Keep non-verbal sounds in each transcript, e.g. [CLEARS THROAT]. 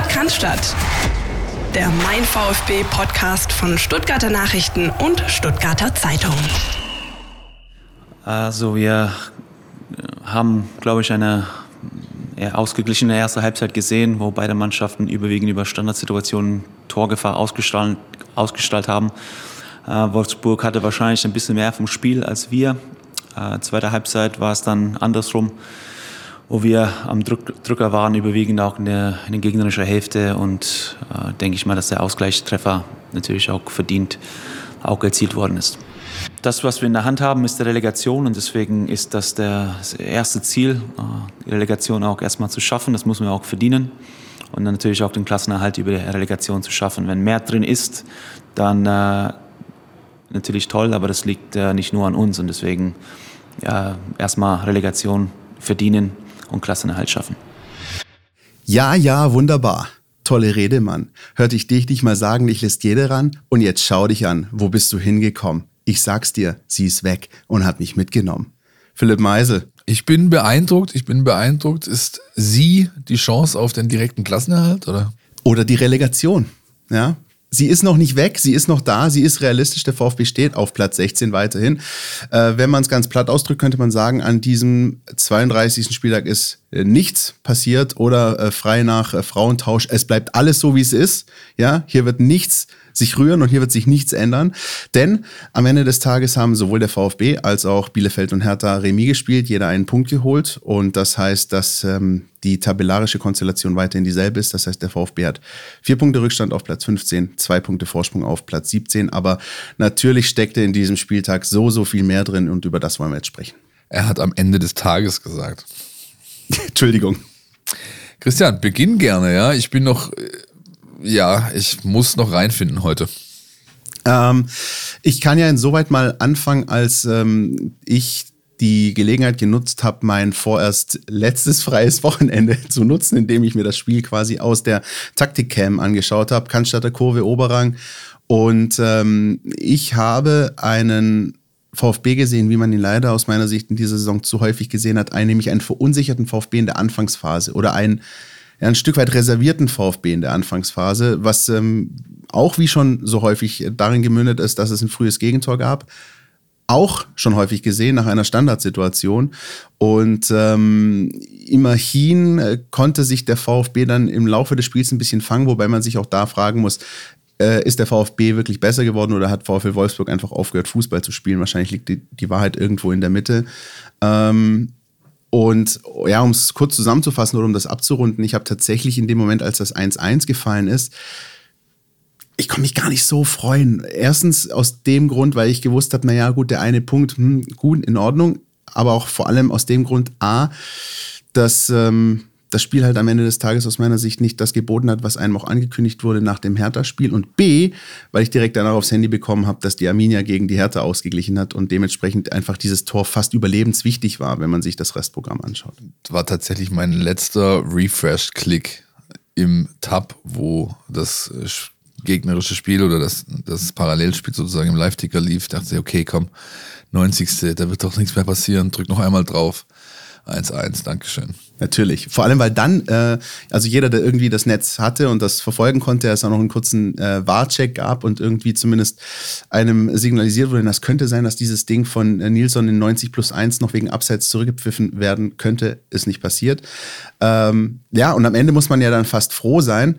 Sport kann Der Mein VfB Podcast von Stuttgarter Nachrichten und Stuttgarter Zeitung. Also wir haben, glaube ich, eine eher ausgeglichene erste Halbzeit gesehen, wo beide Mannschaften überwiegend über Standardsituationen Torgefahr ausgestrahlt, ausgestrahlt haben. Äh, Wolfsburg hatte wahrscheinlich ein bisschen mehr vom Spiel als wir. Äh, zweite Halbzeit war es dann andersrum wo wir am Druck, Drücker waren, überwiegend auch in der, in der gegnerischen Hälfte. Und äh, denke ich mal, dass der Ausgleichstreffer natürlich auch verdient auch erzielt worden ist. Das, was wir in der Hand haben, ist die Relegation und deswegen ist das der, das erste Ziel, äh, die Relegation auch erstmal zu schaffen. Das muss man auch verdienen und dann natürlich auch den Klassenerhalt über die Relegation zu schaffen. Wenn mehr drin ist, dann äh, natürlich toll, aber das liegt äh, nicht nur an uns und deswegen ja, erstmal Relegation verdienen und Klassenerhalt schaffen. Ja, ja, wunderbar. Tolle Rede, Mann. Hörte ich dich nicht mal sagen, ich lässt jeder ran? Und jetzt schau dich an. Wo bist du hingekommen? Ich sag's dir, sie ist weg und hat mich mitgenommen. Philipp Meisel. Ich bin beeindruckt, ich bin beeindruckt. Ist sie die Chance auf den direkten Klassenerhalt, oder? Oder die Relegation. Ja, sie ist noch nicht weg, sie ist noch da, sie ist realistisch. Der VfB steht auf Platz 16 weiterhin. Äh, wenn man es ganz platt ausdrückt, könnte man sagen, an diesem 32. Spieltag ist äh, nichts passiert oder äh, frei nach äh, Frauentausch. Es bleibt alles so, wie es ist. Ja, hier wird nichts sich rühren und hier wird sich nichts ändern. Denn am Ende des Tages haben sowohl der VfB als auch Bielefeld und Hertha Remis gespielt, jeder einen Punkt geholt. Und das heißt, dass ähm, die tabellarische Konstellation weiterhin dieselbe ist. Das heißt, der VfB hat vier Punkte Rückstand auf Platz 15, zwei Punkte Vorsprung auf Platz 17. Aber natürlich steckte in diesem Spieltag so, so viel mehr drin und über das wollen wir jetzt sprechen. Er hat am Ende des Tages gesagt. [LAUGHS] Entschuldigung. Christian, beginn gerne, ja. Ich bin noch äh, ja, ich muss noch reinfinden heute. Ähm, ich kann ja insoweit mal anfangen, als ähm, ich die Gelegenheit genutzt habe, mein vorerst letztes [LAUGHS] freies Wochenende [LAUGHS] zu nutzen, indem ich mir das Spiel quasi aus der Taktikcam angeschaut habe, Cannstatter Kurve Oberrang. Und ähm, ich habe einen VfB gesehen, wie man ihn leider aus meiner Sicht in dieser Saison zu häufig gesehen hat, einen, nämlich einen verunsicherten VfB in der Anfangsphase oder einen ja, ein Stück weit reservierten VfB in der Anfangsphase, was ähm, auch wie schon so häufig darin gemündet ist, dass es ein frühes Gegentor gab. Auch schon häufig gesehen nach einer Standardsituation. Und ähm, immerhin äh, konnte sich der VfB dann im Laufe des Spiels ein bisschen fangen, wobei man sich auch da fragen muss, äh, ist der VfB wirklich besser geworden oder hat VfL Wolfsburg einfach aufgehört, Fußball zu spielen? Wahrscheinlich liegt die, die Wahrheit irgendwo in der Mitte. Ähm, und ja, um es kurz zusammenzufassen oder um das abzurunden, ich habe tatsächlich in dem Moment, als das 1-1 gefallen ist, ich konnte mich gar nicht so freuen. Erstens aus dem Grund, weil ich gewusst habe, naja, gut, der eine Punkt, hm, gut, in Ordnung. Aber auch vor allem aus dem Grund, A, dass ähm, das Spiel halt am Ende des Tages aus meiner Sicht nicht das geboten hat, was einem auch angekündigt wurde nach dem Hertha-Spiel. Und B, weil ich direkt danach aufs Handy bekommen habe, dass die Arminia gegen die Hertha ausgeglichen hat und dementsprechend einfach dieses Tor fast überlebenswichtig war, wenn man sich das Restprogramm anschaut. Das war tatsächlich mein letzter Refresh-Klick im Tab, wo das gegnerische Spiel oder das, das Parallelspiel sozusagen im Live-Ticker lief. Ich dachte, okay, komm, 90. Da wird doch nichts mehr passieren. Drück noch einmal drauf. 1-1, Dankeschön. Natürlich. Vor allem, weil dann, äh, also jeder, der irgendwie das Netz hatte und das verfolgen konnte, es auch noch einen kurzen äh, Warcheck gab und irgendwie zumindest einem signalisiert wurde, das könnte sein, dass dieses Ding von äh, Nilsson in 90 plus 1 noch wegen Abseits zurückgepfiffen werden könnte, ist nicht passiert. Ähm, ja, und am Ende muss man ja dann fast froh sein,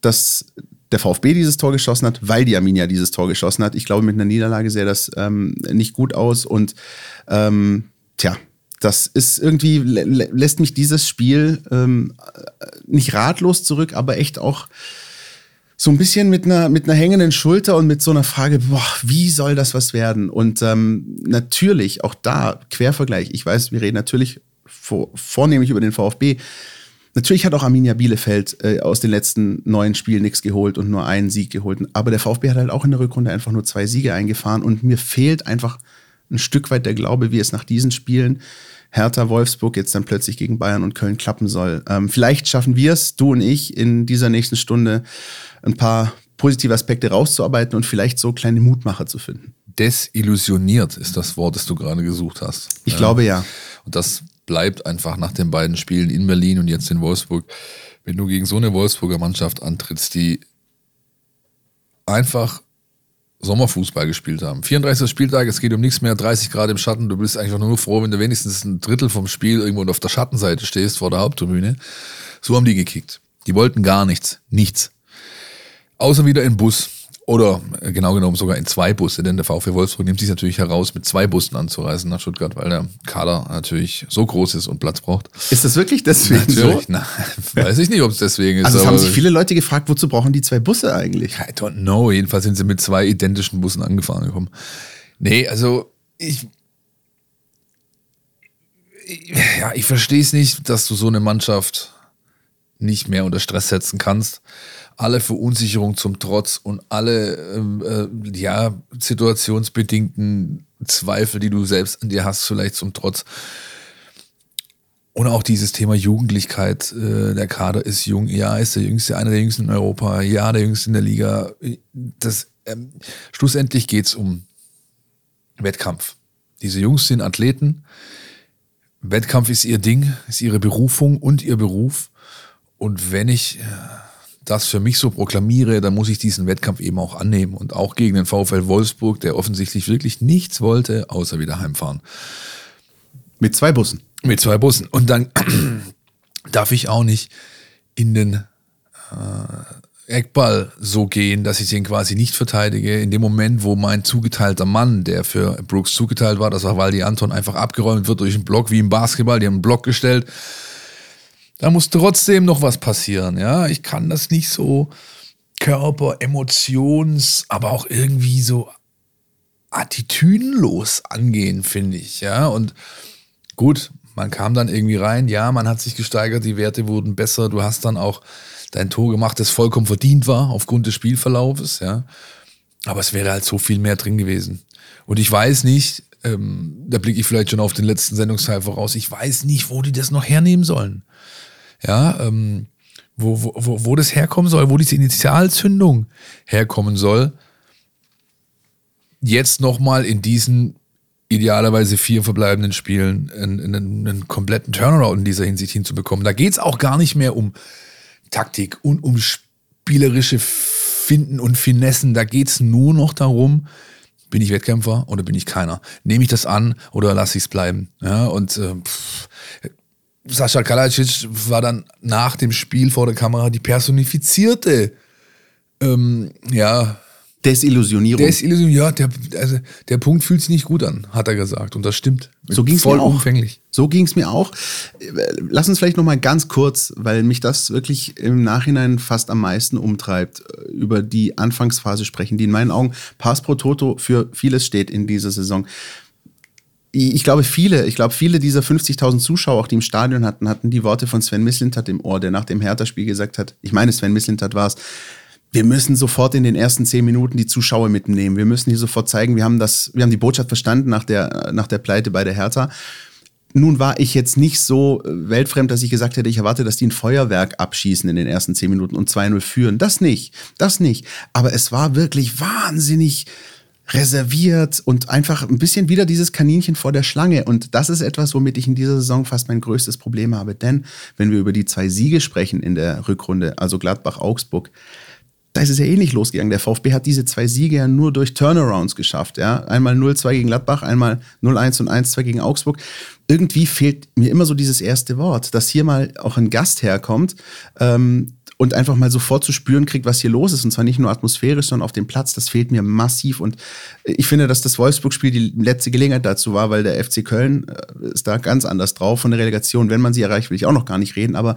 dass der VfB dieses Tor geschossen hat, weil die Arminia dieses Tor geschossen hat. Ich glaube, mit einer Niederlage sähe das ähm, nicht gut aus und ähm, tja, das ist irgendwie, lä lässt mich dieses Spiel ähm, nicht ratlos zurück, aber echt auch so ein bisschen mit einer, mit einer hängenden Schulter und mit so einer Frage, boah, wie soll das was werden? Und ähm, natürlich, auch da, Quervergleich, ich weiß, wir reden natürlich vor, vornehmlich über den VfB. Natürlich hat auch Arminia Bielefeld äh, aus den letzten neun Spielen nichts geholt und nur einen Sieg geholt. Aber der VfB hat halt auch in der Rückrunde einfach nur zwei Siege eingefahren und mir fehlt einfach ein Stück weit der Glaube, wie es nach diesen Spielen Hertha Wolfsburg jetzt dann plötzlich gegen Bayern und Köln klappen soll. Ähm, vielleicht schaffen wir es, du und ich, in dieser nächsten Stunde ein paar positive Aspekte rauszuarbeiten und vielleicht so kleine Mutmacher zu finden. Desillusioniert ist das Wort, das du gerade gesucht hast. Ich ja. glaube ja. Und das bleibt einfach nach den beiden Spielen in Berlin und jetzt in Wolfsburg wenn du gegen so eine Wolfsburger Mannschaft antrittst, die einfach Sommerfußball gespielt haben. 34. Spieltag, es geht um nichts mehr, 30 Grad im Schatten. Du bist eigentlich nur froh, wenn du wenigstens ein Drittel vom Spiel irgendwo auf der Schattenseite stehst vor der Haupttribüne. So haben die gekickt. Die wollten gar nichts. Nichts. Außer wieder in Bus. Oder äh, genau genommen sogar in zwei Busse, denn der VfW Wolfsburg nimmt sich natürlich heraus, mit zwei Bussen anzureisen nach Stuttgart, weil der Kader natürlich so groß ist und Platz braucht. Ist das wirklich deswegen Natürlich, so? na, [LAUGHS] weiß ich nicht, ob es deswegen ist. Also es haben sich viele Leute gefragt, wozu brauchen die zwei Busse eigentlich? I don't know. Jedenfalls sind sie mit zwei identischen Bussen angefahren gekommen. Nee, also ich. Ja, ich verstehe es nicht, dass du so eine Mannschaft nicht mehr unter Stress setzen kannst. Alle Verunsicherung zum Trotz und alle ähm, äh, ja, situationsbedingten Zweifel, die du selbst an dir hast, vielleicht zum Trotz. Und auch dieses Thema Jugendlichkeit. Äh, der Kader ist jung. Ja, ist der jüngste, einer der jüngsten in Europa. Ja, der jüngste in der Liga. Das, ähm, schlussendlich geht's um Wettkampf. Diese Jungs sind Athleten. Wettkampf ist ihr Ding, ist ihre Berufung und ihr Beruf. Und wenn ich äh, das für mich so proklamiere, dann muss ich diesen Wettkampf eben auch annehmen. Und auch gegen den VfL Wolfsburg, der offensichtlich wirklich nichts wollte, außer wieder heimfahren. Mit zwei Bussen. Mit zwei Bussen. Und dann [CLEARS THROAT] darf ich auch nicht in den äh, Eckball so gehen, dass ich den quasi nicht verteidige. In dem Moment, wo mein zugeteilter Mann, der für Brooks zugeteilt war, das war Waldi Anton, einfach abgeräumt wird durch einen Block wie im Basketball, die haben einen Block gestellt. Da muss trotzdem noch was passieren, ja. Ich kann das nicht so Körper, Emotions, aber auch irgendwie so attitüdenlos angehen, finde ich, ja. Und gut, man kam dann irgendwie rein, ja, man hat sich gesteigert, die Werte wurden besser, du hast dann auch dein Tor gemacht, das vollkommen verdient war aufgrund des Spielverlaufes, ja. Aber es wäre halt so viel mehr drin gewesen. Und ich weiß nicht, ähm, da blicke ich vielleicht schon auf den letzten Sendungsteil voraus, ich weiß nicht, wo die das noch hernehmen sollen. Ja, ähm, wo, wo, wo, wo das herkommen soll, wo diese Initialzündung herkommen soll. Jetzt nochmal in diesen idealerweise vier verbleibenden Spielen einen, einen, einen kompletten Turnaround in dieser Hinsicht hinzubekommen. Da geht es auch gar nicht mehr um Taktik und um spielerische Finden und Finessen. Da geht es nur noch darum, bin ich Wettkämpfer oder bin ich keiner? Nehme ich das an oder lasse ich es bleiben? Ja, und äh, pff, Sascha Kalajic war dann nach dem Spiel vor der Kamera die personifizierte ähm, ja, Desillusionierung. Desillusion, ja, der, also der Punkt fühlt sich nicht gut an, hat er gesagt. Und das stimmt. So ging es mir auch. Vollumfänglich. So ging es mir auch. Lass uns vielleicht noch mal ganz kurz, weil mich das wirklich im Nachhinein fast am meisten umtreibt, über die Anfangsphase sprechen, die in meinen Augen Pass pro Toto für vieles steht in dieser Saison. Ich glaube, viele, ich glaube, viele dieser 50.000 Zuschauer, auch die im Stadion hatten, hatten die Worte von Sven Mislintat im Ohr, der nach dem Hertha-Spiel gesagt hat, ich meine, Sven Mislintat war es, wir müssen sofort in den ersten zehn Minuten die Zuschauer mitnehmen. Wir müssen hier sofort zeigen, wir haben das, wir haben die Botschaft verstanden nach der, nach der Pleite bei der Hertha. Nun war ich jetzt nicht so weltfremd, dass ich gesagt hätte, ich erwarte, dass die ein Feuerwerk abschießen in den ersten zehn Minuten und 2-0 führen. Das nicht, das nicht. Aber es war wirklich wahnsinnig reserviert und einfach ein bisschen wieder dieses Kaninchen vor der Schlange. Und das ist etwas, womit ich in dieser Saison fast mein größtes Problem habe. Denn wenn wir über die zwei Siege sprechen in der Rückrunde, also Gladbach-Augsburg, da ist es ja ähnlich losgegangen. Der VfB hat diese zwei Siege ja nur durch Turnarounds geschafft. Ja? Einmal 0-2 gegen Gladbach, einmal 0-1 und 1-2 gegen Augsburg. Irgendwie fehlt mir immer so dieses erste Wort, dass hier mal auch ein Gast herkommt ähm, und einfach mal sofort zu spüren kriegt, was hier los ist. Und zwar nicht nur atmosphärisch, sondern auf dem Platz. Das fehlt mir massiv. Und ich finde, dass das Wolfsburg-Spiel die letzte Gelegenheit dazu war, weil der FC Köln äh, ist da ganz anders drauf von der Relegation. Wenn man sie erreicht, will ich auch noch gar nicht reden. Aber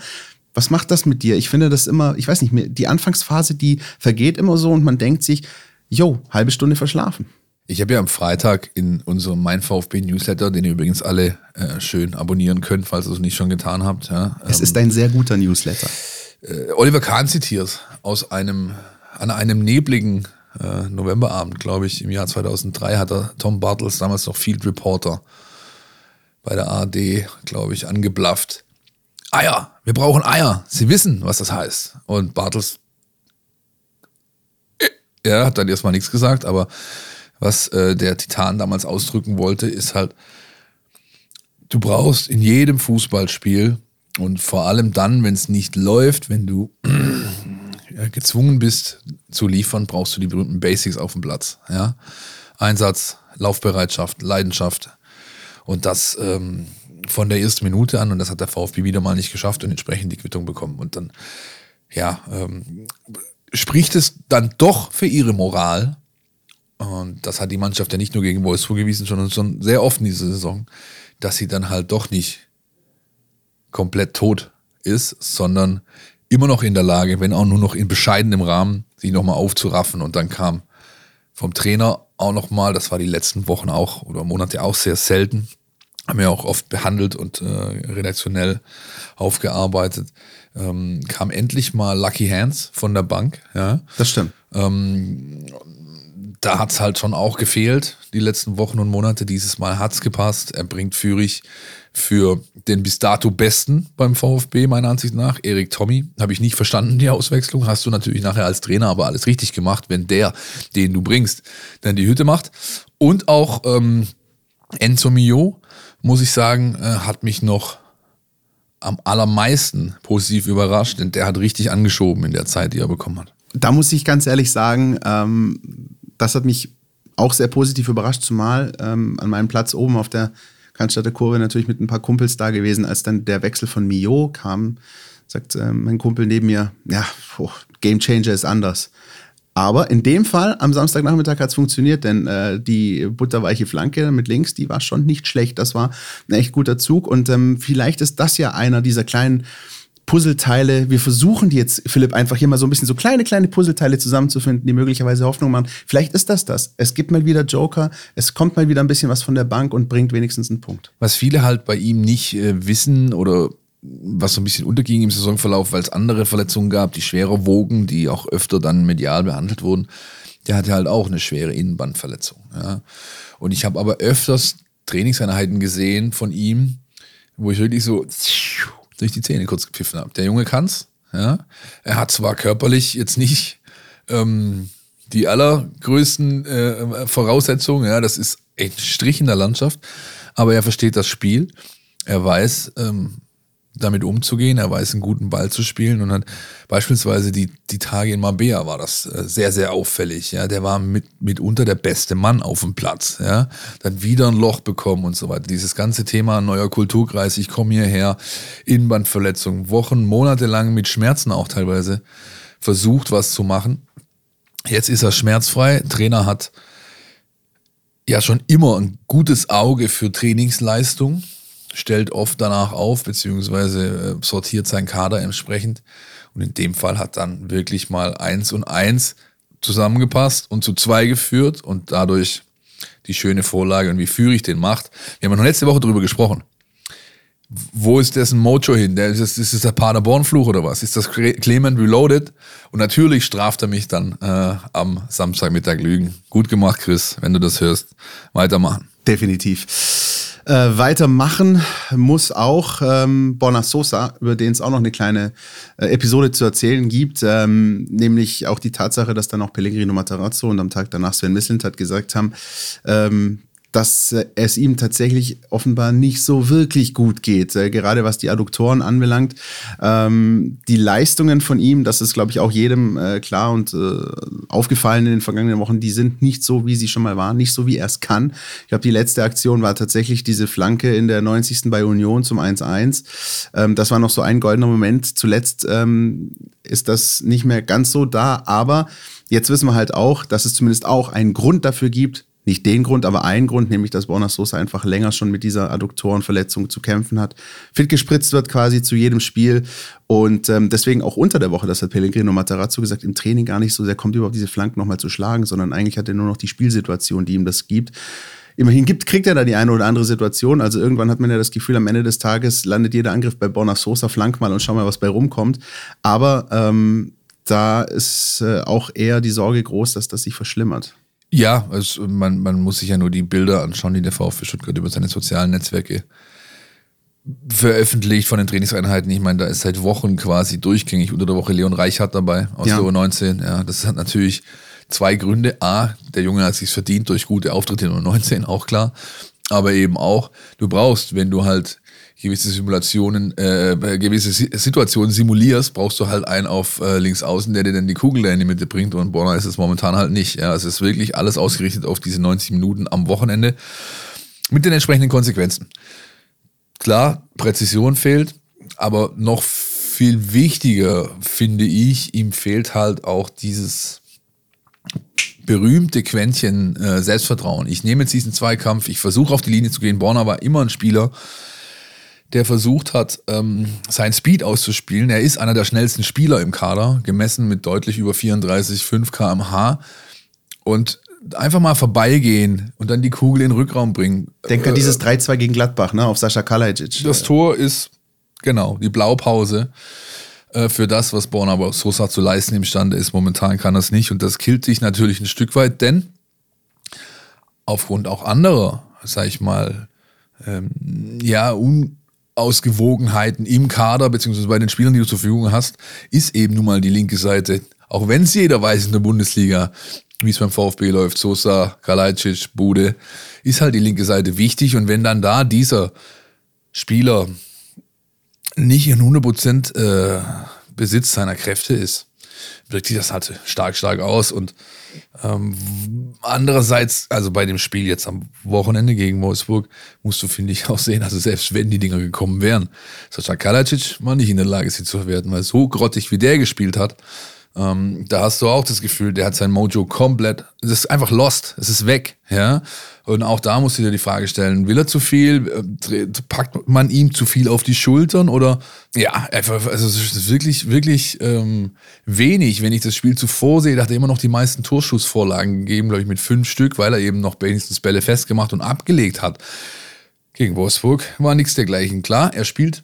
was macht das mit dir? Ich finde das immer, ich weiß nicht, die Anfangsphase, die vergeht immer so und man denkt sich, jo, halbe Stunde verschlafen. Ich habe ja am Freitag in unserem Mein VfB Newsletter, den ihr übrigens alle äh, schön abonnieren könnt, falls ihr es nicht schon getan habt. Ja, es ist ein sehr guter Newsletter. Äh, Oliver Kahn zitiert aus einem, an einem nebligen äh, Novemberabend, glaube ich, im Jahr 2003 hat er Tom Bartels, damals noch Field Reporter bei der ARD, glaube ich, angeblafft. Eier, wir brauchen Eier. Sie wissen, was das heißt. Und Bartels, er hat dann erstmal nichts gesagt, aber was äh, der Titan damals ausdrücken wollte, ist halt, du brauchst in jedem Fußballspiel Und vor allem dann, wenn es nicht läuft, wenn du [CLEARS THROAT] gezwungen bist zu liefern, brauchst du die berühmten Basics auf dem Platz. Ja? Einsatz, Laufbereitschaft, Leidenschaft. Und das ähm, von der ersten Minute an. Und das hat der VfB wieder mal nicht geschafft und entsprechend die Quittung bekommen. Und dann, ja, ähm, spricht es dann doch für ihre Moral. Und das hat die Mannschaft ja nicht nur gegen Wolfsburg gewiesen, sondern schon sehr oft in dieser Saison, dass sie dann halt doch nicht komplett tot ist, sondern immer noch in der Lage, wenn auch nur noch in bescheidenem Rahmen, sich nochmal aufzuraffen. Und dann kam vom Trainer auch nochmal, das war die letzten Wochen auch oder Monate auch sehr selten, haben wir auch oft behandelt und äh, redaktionell aufgearbeitet, ähm, kam endlich mal Lucky Hands von der Bank. Ja. Das stimmt. Ähm, da hat's halt schon auch gefehlt, die letzten Wochen und Monate. Dieses Mal hat's gepasst. Er bringt Führig für den bis dato Besten beim VfB, meiner Ansicht nach. Erik Tommy, habe ich nicht verstanden, die Auswechslung. Hast du natürlich nachher als Trainer aber alles richtig gemacht, wenn der, den du bringst, dann die Hütte macht. Und auch ähm, Enzo Mio, muss ich sagen, äh, hat mich noch am allermeisten positiv überrascht, denn der hat richtig angeschoben in der Zeit, die er bekommen hat. Da muss ich ganz ehrlich sagen, ähm, das hat mich auch sehr positiv überrascht, zumal ähm, an meinem Platz oben auf der Cannstatter Kurve natürlich mit ein paar Kumpels da gewesen, als dann der Wechsel von Mio kam, sagt äh, mein Kumpel neben mir, ja, oh, Game Changer ist anders. Aber in dem Fall, am Samstagnachmittag hat es funktioniert, denn äh, die butterweiche Flanke mit links, die war schon nicht schlecht. Das war ein echt guter Zug. Und ähm, vielleicht ist das ja einer dieser kleinen Puzzleteile. Wir versuchen die jetzt, Philipp, einfach hier mal so ein bisschen so kleine, kleine Puzzleteile zusammenzufinden, die möglicherweise Hoffnung machen. Vielleicht ist das das. Es gibt mal wieder Joker, es kommt mal wieder ein bisschen was von der Bank und bringt wenigstens einen Punkt. Was viele halt bei ihm nicht äh, wissen oder was so ein bisschen unterging im Saisonverlauf, weil es andere Verletzungen gab, die schwerer wogen, die auch öfter dann medial behandelt wurden. Der hatte halt auch eine schwere Innenbandverletzung. Ja. Und ich habe aber öfters Trainingseinheiten gesehen von ihm, wo ich wirklich so durch die Zähne kurz gepfiffen habe. Der Junge kann's. Ja. Er hat zwar körperlich jetzt nicht ähm, die allergrößten äh, Voraussetzungen, ja, das ist ein Strich in der Landschaft, aber er versteht das Spiel. Er weiß, ähm, damit umzugehen. Er weiß, einen guten Ball zu spielen und hat beispielsweise die, die Tage in Mabea war das äh, sehr, sehr auffällig. Ja, der war mit, mitunter der beste Mann auf dem Platz. Ja, dann wieder ein Loch bekommen und so weiter. Dieses ganze Thema neuer Kulturkreis. Ich komme hierher, Innenbandverletzung, Wochen, Monate lang mit Schmerzen auch teilweise versucht, was zu machen. Jetzt ist er schmerzfrei. Trainer hat ja schon immer ein gutes Auge für Trainingsleistung stellt oft danach auf, beziehungsweise äh, sortiert seinen Kader entsprechend. Und in dem Fall hat dann wirklich mal eins und eins zusammengepasst und zu zwei geführt und dadurch die schöne Vorlage und wie Führig den macht. Wir haben noch letzte Woche darüber gesprochen. Wo ist dessen Mojo hin? Der, ist, das, ist das der Paderborn-Fluch oder was? Ist das Clement Reloaded? Und natürlich straft er mich dann äh, am Samstagmittag Lügen. Gut gemacht, Chris, wenn du das hörst. Weitermachen. Definitiv. Äh, weitermachen muss auch ähm, Borna Sosa, über den es auch noch eine kleine äh, Episode zu erzählen gibt, ähm, nämlich auch die Tatsache, dass dann auch Pellegrino Matarazzo und am Tag danach Sven Mislintat gesagt haben, ähm, dass äh, es ihm tatsächlich offenbar nicht so wirklich gut geht, äh, gerade was die Adduktoren anbelangt. Ähm, die Leistungen von ihm, das ist, glaube ich, auch jedem äh, klar und äh, aufgefallen in den vergangenen Wochen, die sind nicht so, wie sie schon mal waren, nicht so, wie er es kann. Ich glaube, die letzte Aktion war tatsächlich diese Flanke in der 90. bei Union zum 1-1. Ähm, das war noch so ein goldener Moment. Zuletzt ähm, ist das nicht mehr ganz so da, aber jetzt wissen wir halt auch, dass es zumindest auch einen Grund dafür gibt, nicht den Grund, aber einen Grund, nämlich dass Borna Sosa einfach länger schon mit dieser Adduktorenverletzung zu kämpfen hat. Fit gespritzt wird quasi zu jedem Spiel und ähm, deswegen auch unter der Woche, das hat Pellegrino Matarazzo gesagt, im Training gar nicht so sehr kommt überhaupt diese Flanken nochmal zu schlagen, sondern eigentlich hat er nur noch die Spielsituation, die ihm das gibt. Immerhin gibt, kriegt er da die eine oder andere Situation. Also irgendwann hat man ja das Gefühl, am Ende des Tages landet jeder Angriff bei Borna Sosa, flank mal und schau mal, was bei rumkommt. Aber ähm, da ist äh, auch eher die Sorge groß, dass das sich verschlimmert. Ja, also man, man muss sich ja nur die Bilder anschauen, die der VfB Stuttgart über seine sozialen Netzwerke veröffentlicht von den Trainingseinheiten. Ich meine, da ist seit Wochen quasi durchgängig unter der Woche Leon Reichhardt dabei aus ja. der U19. Ja, das hat natürlich zwei Gründe. A, der Junge hat sich verdient durch gute Auftritte in U19, auch klar. Aber eben auch, du brauchst, wenn du halt gewisse Simulationen, äh, gewisse Situationen simulierst, brauchst du halt einen auf äh, links außen, der dir dann die Kugel da in die Mitte bringt und Borna ist es momentan halt nicht. Ja, es ist wirklich alles ausgerichtet auf diese 90 Minuten am Wochenende mit den entsprechenden Konsequenzen. Klar, Präzision fehlt, aber noch viel wichtiger finde ich, ihm fehlt halt auch dieses berühmte Quäntchen äh, Selbstvertrauen. Ich nehme jetzt diesen Zweikampf, ich versuche auf die Linie zu gehen. Borna war immer ein Spieler, der versucht hat, ähm, sein Speed auszuspielen. Er ist einer der schnellsten Spieler im Kader, gemessen mit deutlich über 34, 5 kmh. Und einfach mal vorbeigehen und dann die Kugel in den Rückraum bringen. Denk an äh, dieses 3-2 gegen Gladbach, ne, auf Sascha Kalajic. Das Tor ist, genau, die Blaupause äh, für das, was Born aber Sosa zu leisten imstande ist. Momentan kann das nicht und das killt sich natürlich ein Stück weit, denn aufgrund auch anderer, sag ich mal, ähm, ja, un Ausgewogenheiten im Kader, beziehungsweise bei den Spielern, die du zur Verfügung hast, ist eben nun mal die linke Seite. Auch wenn es jeder weiß in der Bundesliga, wie es beim VfB läuft, Sosa, Kalajdzic, Bude, ist halt die linke Seite wichtig. Und wenn dann da dieser Spieler nicht in 100% äh, Besitz seiner Kräfte ist, wirkt sich das halt stark, stark aus. Und ähm, andererseits, also bei dem Spiel jetzt am Wochenende gegen Wolfsburg, musst du, finde ich, auch sehen, also selbst wenn die Dinger gekommen wären, Sascha Kalacic war nicht in der Lage, sie zu verwerten, weil so grottig wie der gespielt hat, ähm, da hast du auch das Gefühl, der hat sein Mojo komplett, es ist einfach lost, es ist weg, ja. Und auch da musst du dir die Frage stellen, will er zu viel, äh, packt man ihm zu viel auf die Schultern oder, ja, einfach, also es ist wirklich, wirklich ähm, wenig, wenn ich das Spiel zuvor sehe, da hat er immer noch die meisten Torschussvorlagen gegeben, glaube ich, mit fünf Stück, weil er eben noch wenigstens Bälle festgemacht und abgelegt hat. Gegen Wolfsburg war nichts dergleichen. Klar, er spielt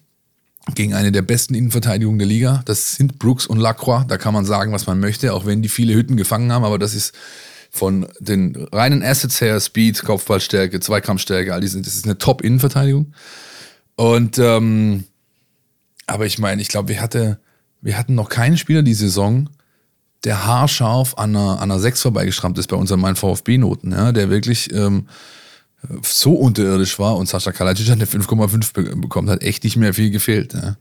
gegen eine der besten Innenverteidigungen der Liga. Das sind Brooks und Lacroix. Da kann man sagen, was man möchte, auch wenn die viele Hütten gefangen haben. Aber das ist von den reinen Assets her, Speed, Kopfballstärke, Zweikampfstärke, all diese, das ist eine Top-Innenverteidigung. Und ähm, aber ich meine, ich glaube, wir, hatte, wir hatten noch keinen Spieler die Saison, der haarscharf an einer, an einer 6 vorbeigeschrammt ist bei unseren Mein VfB-Noten, ja, der wirklich ähm, so unterirdisch war und Sascha Kalajdzic eine 5,5 bekommen, hat echt nicht mehr viel gefehlt. Ja.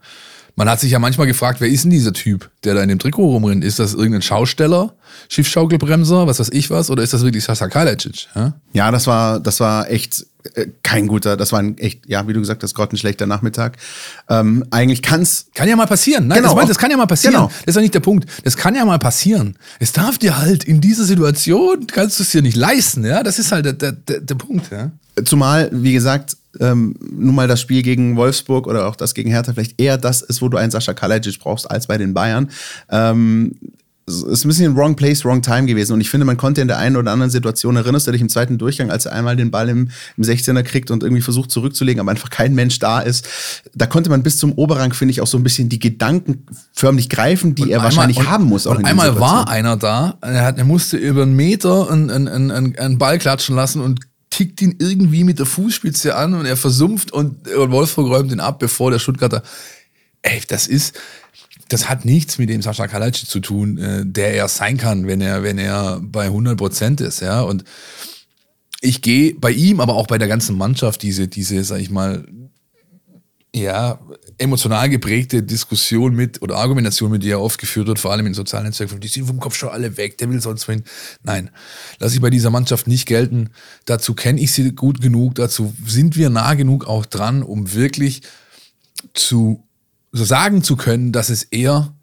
Man hat sich ja manchmal gefragt, wer ist denn dieser Typ, der da in dem Trikot rumrennt? Ist das irgendein Schausteller, Schiffschaukelbremser, was weiß ich was, oder ist das wirklich Sascha Kalajdzic? Ja? ja, das war, das war echt äh, kein guter, das war ein echt, ja, wie du gesagt hast, grottenschlechter Nachmittag. Ähm, eigentlich kann's. Kann ja mal passieren. Nein, genau, das, mein, das kann ja mal passieren. Genau. Das ist doch nicht der Punkt. Das kann ja mal passieren. Es darf dir halt in dieser Situation, kannst du es dir nicht leisten, ja. Das ist halt der, der, der, der Punkt, ja. Zumal, wie gesagt, ähm, nun mal das Spiel gegen Wolfsburg oder auch das gegen Hertha vielleicht eher das ist, wo du einen Sascha Kalajic brauchst, als bei den Bayern. Ähm, es ist ein bisschen wrong place, wrong time gewesen. Und ich finde, man konnte in der einen oder anderen Situation, erinnerst du dich im zweiten Durchgang, als er einmal den Ball im, im 16er kriegt und irgendwie versucht zurückzulegen, aber einfach kein Mensch da ist. Da konnte man bis zum Oberrang, finde ich, auch so ein bisschen die Gedanken förmlich greifen, die und er einmal, wahrscheinlich und, haben muss. und einmal war einer da, er, hat, er musste über einen Meter einen, einen, einen, einen Ball klatschen lassen und kickt ihn irgendwie mit der Fußspitze an und er versumpft und, und Wolfsburg räumt ihn ab, bevor der Stuttgarter. Ey, das ist, das hat nichts mit dem Sascha Kalajdzic zu tun, äh, der er sein kann, wenn er, wenn er bei 100 Prozent ist, ja. Und ich gehe bei ihm, aber auch bei der ganzen Mannschaft diese, diese, sag ich mal, ja, emotional geprägte Diskussion mit oder Argumentation mit, die er oft geführt wird, vor allem in sozialen Netzwerken, die sind vom Kopf schon alle weg, der will sonst wohin. Nein, lasse ich bei dieser Mannschaft nicht gelten. Dazu kenne ich sie gut genug, dazu sind wir nah genug auch dran, um wirklich zu so sagen zu können, dass es eher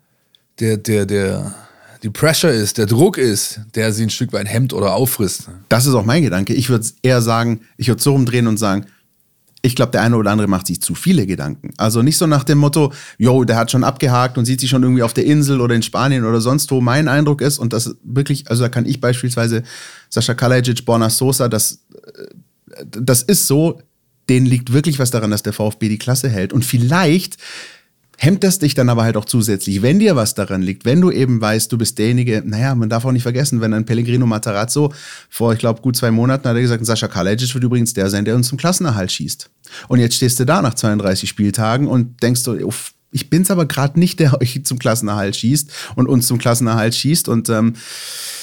der, der, der, die Pressure ist, der Druck ist, der sie ein Stück weit hemmt oder auffrisst. Das ist auch mein Gedanke. Ich würde eher sagen, ich würde so rumdrehen und sagen, ich glaube, der eine oder andere macht sich zu viele Gedanken. Also nicht so nach dem Motto, yo, der hat schon abgehakt und sieht sich schon irgendwie auf der Insel oder in Spanien oder sonst wo. Mein Eindruck ist, und das wirklich, also da kann ich beispielsweise Sascha Kalajic, Borna Sosa, das, äh, das ist so, denen liegt wirklich was daran, dass der VfB die Klasse hält. Und vielleicht hemmt das dich dann aber halt auch zusätzlich, wenn dir was daran liegt, wenn du eben weißt, du bist derjenige, naja, man darf auch nicht vergessen, wenn ein Pellegrino Matarazzo vor, ich glaube, gut zwei Monaten hat er gesagt, Sascha Kalajic wird übrigens der sein, der uns zum Klassenerhalt schießt. Und jetzt stehst du da nach 32 Spieltagen und denkst du, uff, ich bin's aber gerade nicht, der euch zum Klassenerhalt schießt und uns zum Klassenerhalt schießt und ähm,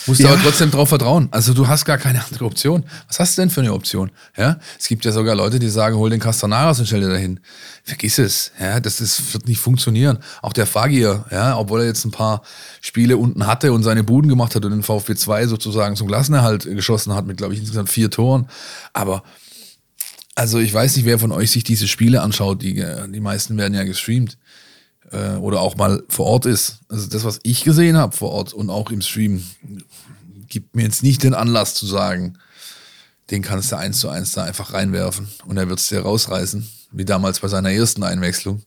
Musst ja. aber trotzdem drauf vertrauen. Also du hast gar keine andere Option. Was hast du denn für eine Option? Ja, es gibt ja sogar Leute, die sagen, hol den Castanaras und stell dir dahin. Vergiss es. Ja, das, das wird nicht funktionieren. Auch der Fagir, ja, obwohl er jetzt ein paar Spiele unten hatte und seine Buden gemacht hat und den VfB 2 sozusagen zum Klassenerhalt geschossen hat mit, glaube ich, insgesamt vier Toren. Aber also ich weiß nicht, wer von euch sich diese Spiele anschaut. Die, die meisten werden ja gestreamt äh, oder auch mal vor Ort ist. Also das, was ich gesehen habe vor Ort und auch im Stream, gibt mir jetzt nicht den Anlass zu sagen, den kannst du eins zu eins da einfach reinwerfen und er wird es dir rausreißen, wie damals bei seiner ersten Einwechslung.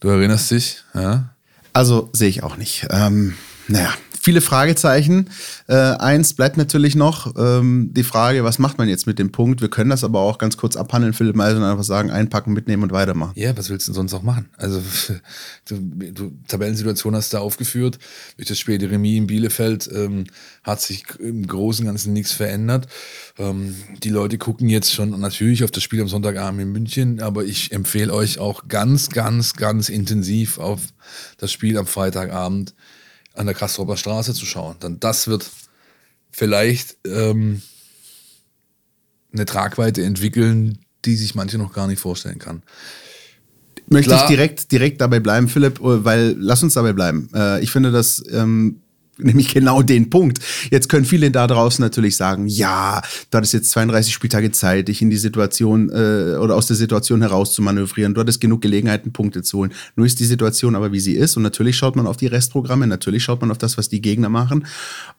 Du erinnerst dich, ja? Also sehe ich auch nicht. Ähm, naja, viele Fragezeichen. Äh, eins bleibt natürlich noch ähm, die Frage, was macht man jetzt mit dem Punkt? Wir können das aber auch ganz kurz abhandeln, Philipp Meisel, und einfach sagen, einpacken, mitnehmen und weitermachen. Ja, was willst du sonst auch machen? Also, [LAUGHS] du, du Tabellensituation hast du da aufgeführt. Durch das späte Remis in Bielefeld ähm, hat sich im Großen und Ganzen nichts verändert. Ähm, die Leute gucken jetzt schon natürlich auf das Spiel am Sonntagabend in München, aber ich empfehle euch auch ganz, ganz, ganz intensiv auf das Spiel am Freitagabend an der Kastropper Straße zu schauen. Dann das wird vielleicht ähm, eine Tragweite entwickeln, die sich manche noch gar nicht vorstellen kann. Möchte Klar. ich direkt, direkt dabei bleiben, Philipp, weil lass uns dabei bleiben. Äh, ich finde das ähm, nämlich genau den Punkt. Jetzt können viele da draußen natürlich sagen, ja, du hattest jetzt 32 Spieltage Zeit, dich in die Situation äh, oder aus der Situation heraus zu manövrieren. Du hattest genug Gelegenheiten, Punkte zu holen. Nur ist die Situation aber, wie sie ist. Und natürlich schaut man auf die Restprogramme, natürlich schaut man auf das, was die Gegner machen.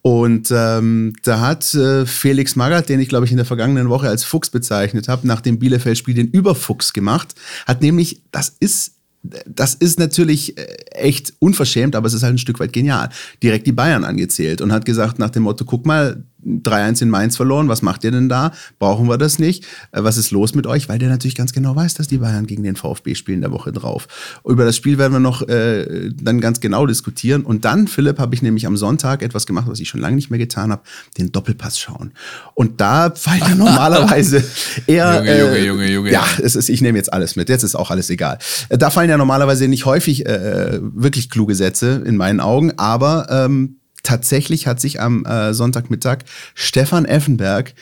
Und ähm, da hat äh, Felix Magath, den ich, glaube ich, in der vergangenen Woche als Fuchs bezeichnet habe, nach dem Bielefeld-Spiel den Überfuchs gemacht. Hat nämlich, das ist das ist natürlich äh, echt unverschämt, aber es ist halt ein Stück weit genial. Direkt die Bayern angezählt und hat gesagt nach dem Motto, guck mal, 3-1 in Mainz verloren, was macht ihr denn da? Brauchen wir das nicht? Äh, was ist los mit euch? Weil der natürlich ganz genau weiß, dass die Bayern gegen den VfB spielen der Woche drauf. Über das Spiel werden wir noch äh, dann ganz genau diskutieren. Und dann, Philipp, habe ich nämlich am Sonntag etwas gemacht, was ich schon lange nicht mehr getan habe, den Doppelpass schauen. Und da fallen ja [LAUGHS] normalerweise eher... Junge, Junge, Junge, Junge. Ja, es ist, ich nehme jetzt alles mit. Jetzt ist auch alles egal. Äh, da fallen ja normalerweise nicht häufig äh, wirklich kluge Sätze in meinen Augen, aber ähm, tatsächlich hat sich am äh, Sonntagmittag Stefan Effenberg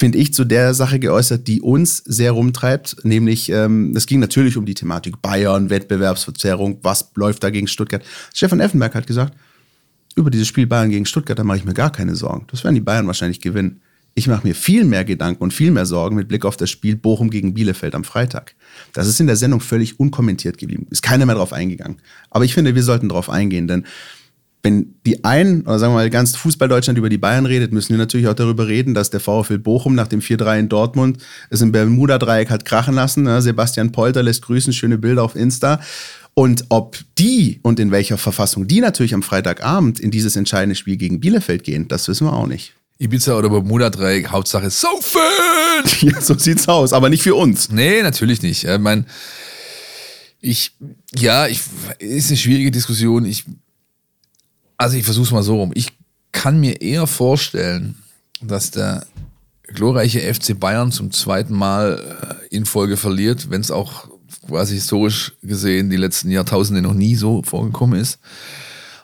finde ich, zu der Sache geäußert, die uns sehr rumtreibt, nämlich ähm, es ging natürlich um die Thematik Bayern, Wettbewerbsverzerrung, was läuft da gegen Stuttgart. Stefan Effenberg hat gesagt, über dieses Spiel Bayern gegen Stuttgart, da mache ich mir gar keine Sorgen. Das werden die Bayern wahrscheinlich gewinnen. Ich mache mir viel mehr Gedanken und viel mehr Sorgen mit Blick auf das Spiel Bochum gegen Bielefeld am Freitag. Das ist in der Sendung völlig unkommentiert geblieben. Ist keiner mehr drauf eingegangen. Aber ich finde, wir sollten drauf eingehen, denn wenn die einen, oder sagen wir mal ganz Fußball-Deutschland über die Bayern redet, müssen wir natürlich auch darüber reden, dass der VfL Bochum nach dem 4-3 in Dortmund es im Bermuda-Dreieck hat krachen lassen. Ne? Sebastian Polter lässt grüßen, schöne Bilder auf Insta. Und ob die und in welcher Verfassung die natürlich am Freitagabend in dieses entscheidende Spiel gegen Bielefeld gehen, das wissen wir auch nicht. Ibiza oder Bermuda-Dreieck, Hauptsache Saufen! [LAUGHS] Ja, so sieht's aus, aber nicht für uns. Nee, natürlich nicht. Ich meine, ich, ja, ich, ist eine schwierige Diskussion. Ich also ich versuche es mal so rum. Ich kann mir eher vorstellen, dass der glorreiche FC Bayern zum zweiten Mal äh, in Folge verliert, wenn es auch quasi historisch gesehen die letzten Jahrtausende noch nie so vorgekommen ist.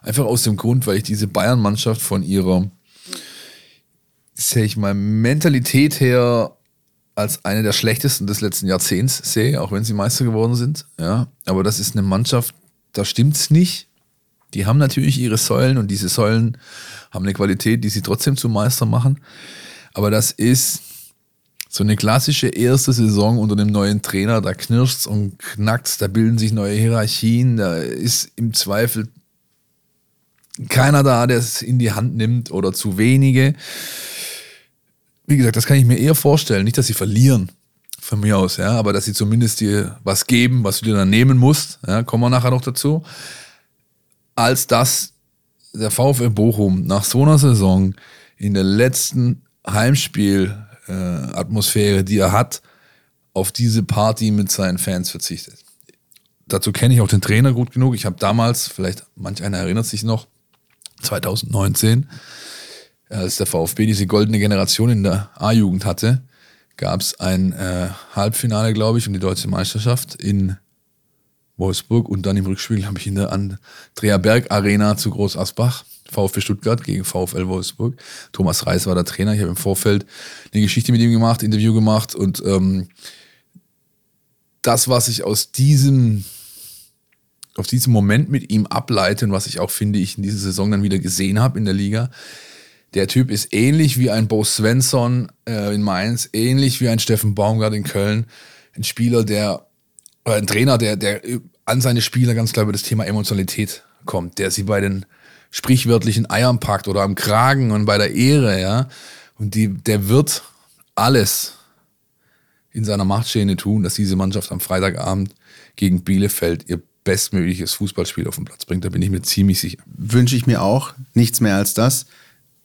Einfach aus dem Grund, weil ich diese Bayern-Mannschaft von ihrer, sag ich mal, Mentalität her als eine der schlechtesten des letzten Jahrzehnts sehe, auch wenn sie Meister geworden sind. Ja, aber das ist eine Mannschaft, da stimmt's nicht. Die haben natürlich ihre Säulen und diese Säulen haben eine Qualität, die sie trotzdem zum Meister machen. Aber das ist so eine klassische erste Saison unter dem neuen Trainer. Da knirscht und knackt, da bilden sich neue Hierarchien, da ist im Zweifel keiner da, der es in die Hand nimmt oder zu wenige. Wie gesagt, das kann ich mir eher vorstellen. Nicht, dass sie verlieren, von mir aus, ja, aber dass sie zumindest dir was geben, was du dir dann nehmen musst. Ja, kommen wir nachher noch dazu als dass der VfL Bochum nach so einer Saison in der letzten Heimspiel-Atmosphäre, äh, die er hat, auf diese Party mit seinen Fans verzichtet. Dazu kenne ich auch den Trainer gut genug. Ich habe damals, vielleicht manch einer erinnert sich noch, 2019, als der VfB diese goldene Generation in der A-Jugend hatte, gab es ein äh, Halbfinale, glaube ich, um die deutsche Meisterschaft in Wolfsburg und dann im Rückspiel habe ich in der Andrea Berg Arena zu Groß Asbach, VfB Stuttgart gegen VfL Wolfsburg. Thomas Reis war der Trainer. Ich habe im Vorfeld eine Geschichte mit ihm gemacht, Interview gemacht und ähm, das, was ich aus diesem auf diesem Moment mit ihm ableite und was ich auch finde, ich in dieser Saison dann wieder gesehen habe in der Liga. Der Typ ist ähnlich wie ein Bo Svensson äh, in Mainz, ähnlich wie ein Steffen Baumgart in Köln. Ein Spieler, der oder ein Trainer, der, der an seine Spieler ganz klar über das Thema Emotionalität kommt, der sie bei den sprichwörtlichen Eiern packt oder am Kragen und bei der Ehre, ja. Und die, der wird alles in seiner Macht Stehende tun, dass diese Mannschaft am Freitagabend gegen Bielefeld ihr bestmögliches Fußballspiel auf den Platz bringt. Da bin ich mir ziemlich sicher. Wünsche ich mir auch. Nichts mehr als das.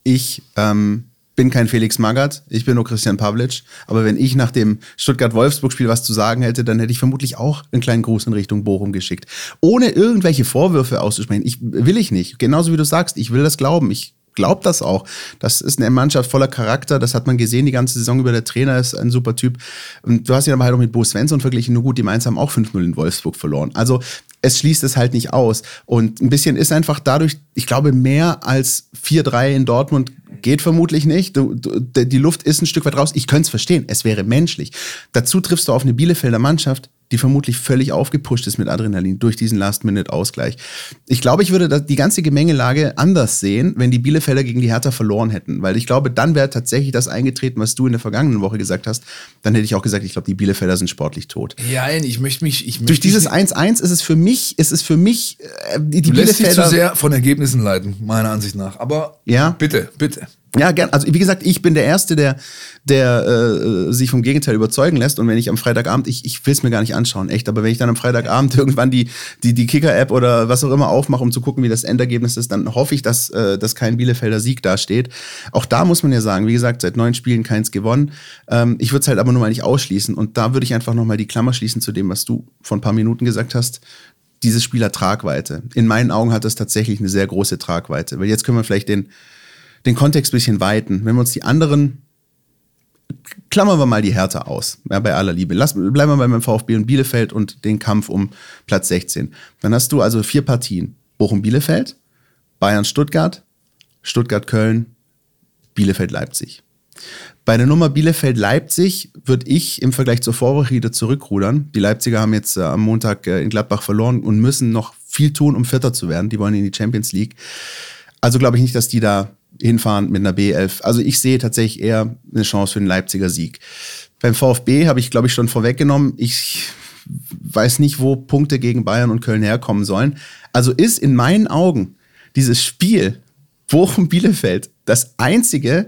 Ich ähm, bin kein Felix Magath, ich bin nur Christian Pavlic. Aber wenn ich nach dem Stuttgart-Wolfsburg-Spiel was zu sagen hätte, dann hätte ich vermutlich auch einen kleinen Gruß in Richtung Bochum geschickt. Ohne irgendwelche Vorwürfe auszusprechen. Ich will ich nicht. Genauso wie du sagst, ich will das glauben. Ich glaube das auch. Das ist eine Mannschaft voller Charakter. Das hat man gesehen die ganze Saison über. Der Trainer ist ein super Typ. Und du hast ihn aber halt auch mit Bo Svensson verglichen. Nur gut, die Mainz haben auch 5-0 in Wolfsburg verloren. Also es schließt es halt nicht aus. Und ein bisschen ist einfach dadurch, ich glaube, mehr als 4-3 in Dortmund geht vermutlich nicht. Du, du, die Luft ist ein Stück weit raus. Ich könnte es verstehen. Es wäre menschlich. Dazu triffst du auf eine Bielefelder Mannschaft, die vermutlich völlig aufgepusht ist mit Adrenalin durch diesen Last-Minute-Ausgleich. Ich glaube, ich würde die ganze Gemengelage anders sehen, wenn die Bielefelder gegen die Hertha verloren hätten, weil ich glaube, dann wäre tatsächlich das eingetreten, was du in der vergangenen Woche gesagt hast. Dann hätte ich auch gesagt, ich glaube, die Bielefelder sind sportlich tot. Ja, ich möchte mich. Ich möchte durch dieses 1-1 ist es für mich, ist es für mich, äh, die, du lässt Bielefelder. Dich zu sehr von Ergebnissen leiten, meiner Ansicht nach. Aber ja. bitte, bitte. Ja, gern. Also wie gesagt, ich bin der Erste, der, der äh, sich vom Gegenteil überzeugen lässt. Und wenn ich am Freitagabend, ich, ich will es mir gar nicht anschauen, echt, aber wenn ich dann am Freitagabend [LAUGHS] irgendwann die, die, die Kicker-App oder was auch immer aufmache, um zu gucken, wie das Endergebnis ist, dann hoffe ich, dass, äh, dass kein Bielefelder Sieg dasteht. Auch da muss man ja sagen, wie gesagt, seit neun Spielen keins gewonnen. Ähm, ich würde es halt aber nur mal nicht ausschließen. Und da würde ich einfach nochmal die Klammer schließen zu dem, was du vor ein paar Minuten gesagt hast dieses Spiel Tragweite. In meinen Augen hat das tatsächlich eine sehr große Tragweite. Weil jetzt können wir vielleicht den, den Kontext bisschen weiten. Wenn wir uns die anderen, klammern wir mal die Härte aus, ja, bei aller Liebe. Lass, bleiben wir beim VfB und Bielefeld und den Kampf um Platz 16. Dann hast du also vier Partien. Bochum-Bielefeld, Bayern-Stuttgart, Stuttgart-Köln, Bielefeld-Leipzig. Bei der Nummer Bielefeld-Leipzig würde ich im Vergleich zur Vorwoche wieder zurückrudern. Die Leipziger haben jetzt äh, am Montag äh, in Gladbach verloren und müssen noch viel tun, um Vierter zu werden. Die wollen in die Champions League. Also glaube ich nicht, dass die da hinfahren mit einer B11. Also ich sehe tatsächlich eher eine Chance für den Leipziger Sieg. Beim VfB habe ich, glaube ich, schon vorweggenommen. Ich weiß nicht, wo Punkte gegen Bayern und Köln herkommen sollen. Also ist in meinen Augen dieses Spiel Bochum-Bielefeld das einzige,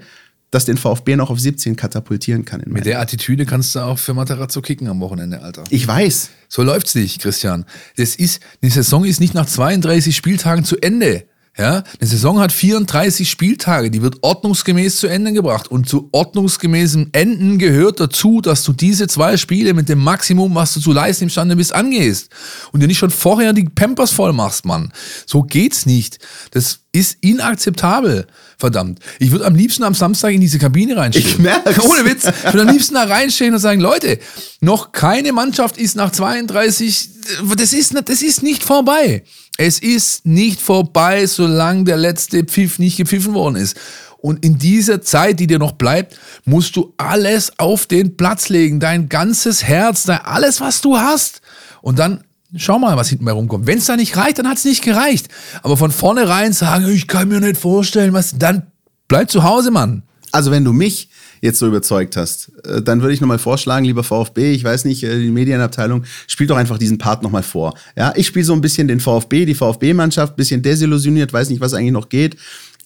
das den VfB noch auf 17 katapultieren kann. Mit der Attitüde kannst du auch für Materazzo kicken am Wochenende, Alter. Ich weiß. So läuft's nicht, Christian. Das ist, die Saison ist nicht nach 32 Spieltagen zu Ende. Ja, eine Saison hat 34 Spieltage, die wird ordnungsgemäß zu Ende gebracht. Und zu ordnungsgemäßen Enden gehört dazu, dass du diese zwei Spiele mit dem Maximum, was du zu leisten imstande bist, angehst. Und dir nicht schon vorher die Pampers voll machst, Mann. So geht's nicht. Das ist inakzeptabel. Verdammt. Ich würde am liebsten am Samstag in diese Kabine reinstehen. Ich merk's. Ohne Witz. Ich würde am liebsten da reinstehen und sagen, Leute, noch keine Mannschaft ist nach 32, das ist, das ist nicht vorbei. Es ist nicht vorbei, solange der letzte Pfiff nicht gepfiffen worden ist. Und in dieser Zeit, die dir noch bleibt, musst du alles auf den Platz legen. Dein ganzes Herz, dein, alles, was du hast. Und dann schau mal, was hinten bei rumkommt. Wenn es da nicht reicht, dann hat es nicht gereicht. Aber von vornherein sagen, ich kann mir nicht vorstellen, was, dann bleib zu Hause, Mann. Also wenn du mich jetzt so überzeugt hast, äh, dann würde ich nochmal vorschlagen, lieber VfB, ich weiß nicht, äh, die Medienabteilung, spielt doch einfach diesen Part nochmal vor. Ja, ich spiele so ein bisschen den VfB, die VfB-Mannschaft, bisschen desillusioniert, weiß nicht, was eigentlich noch geht.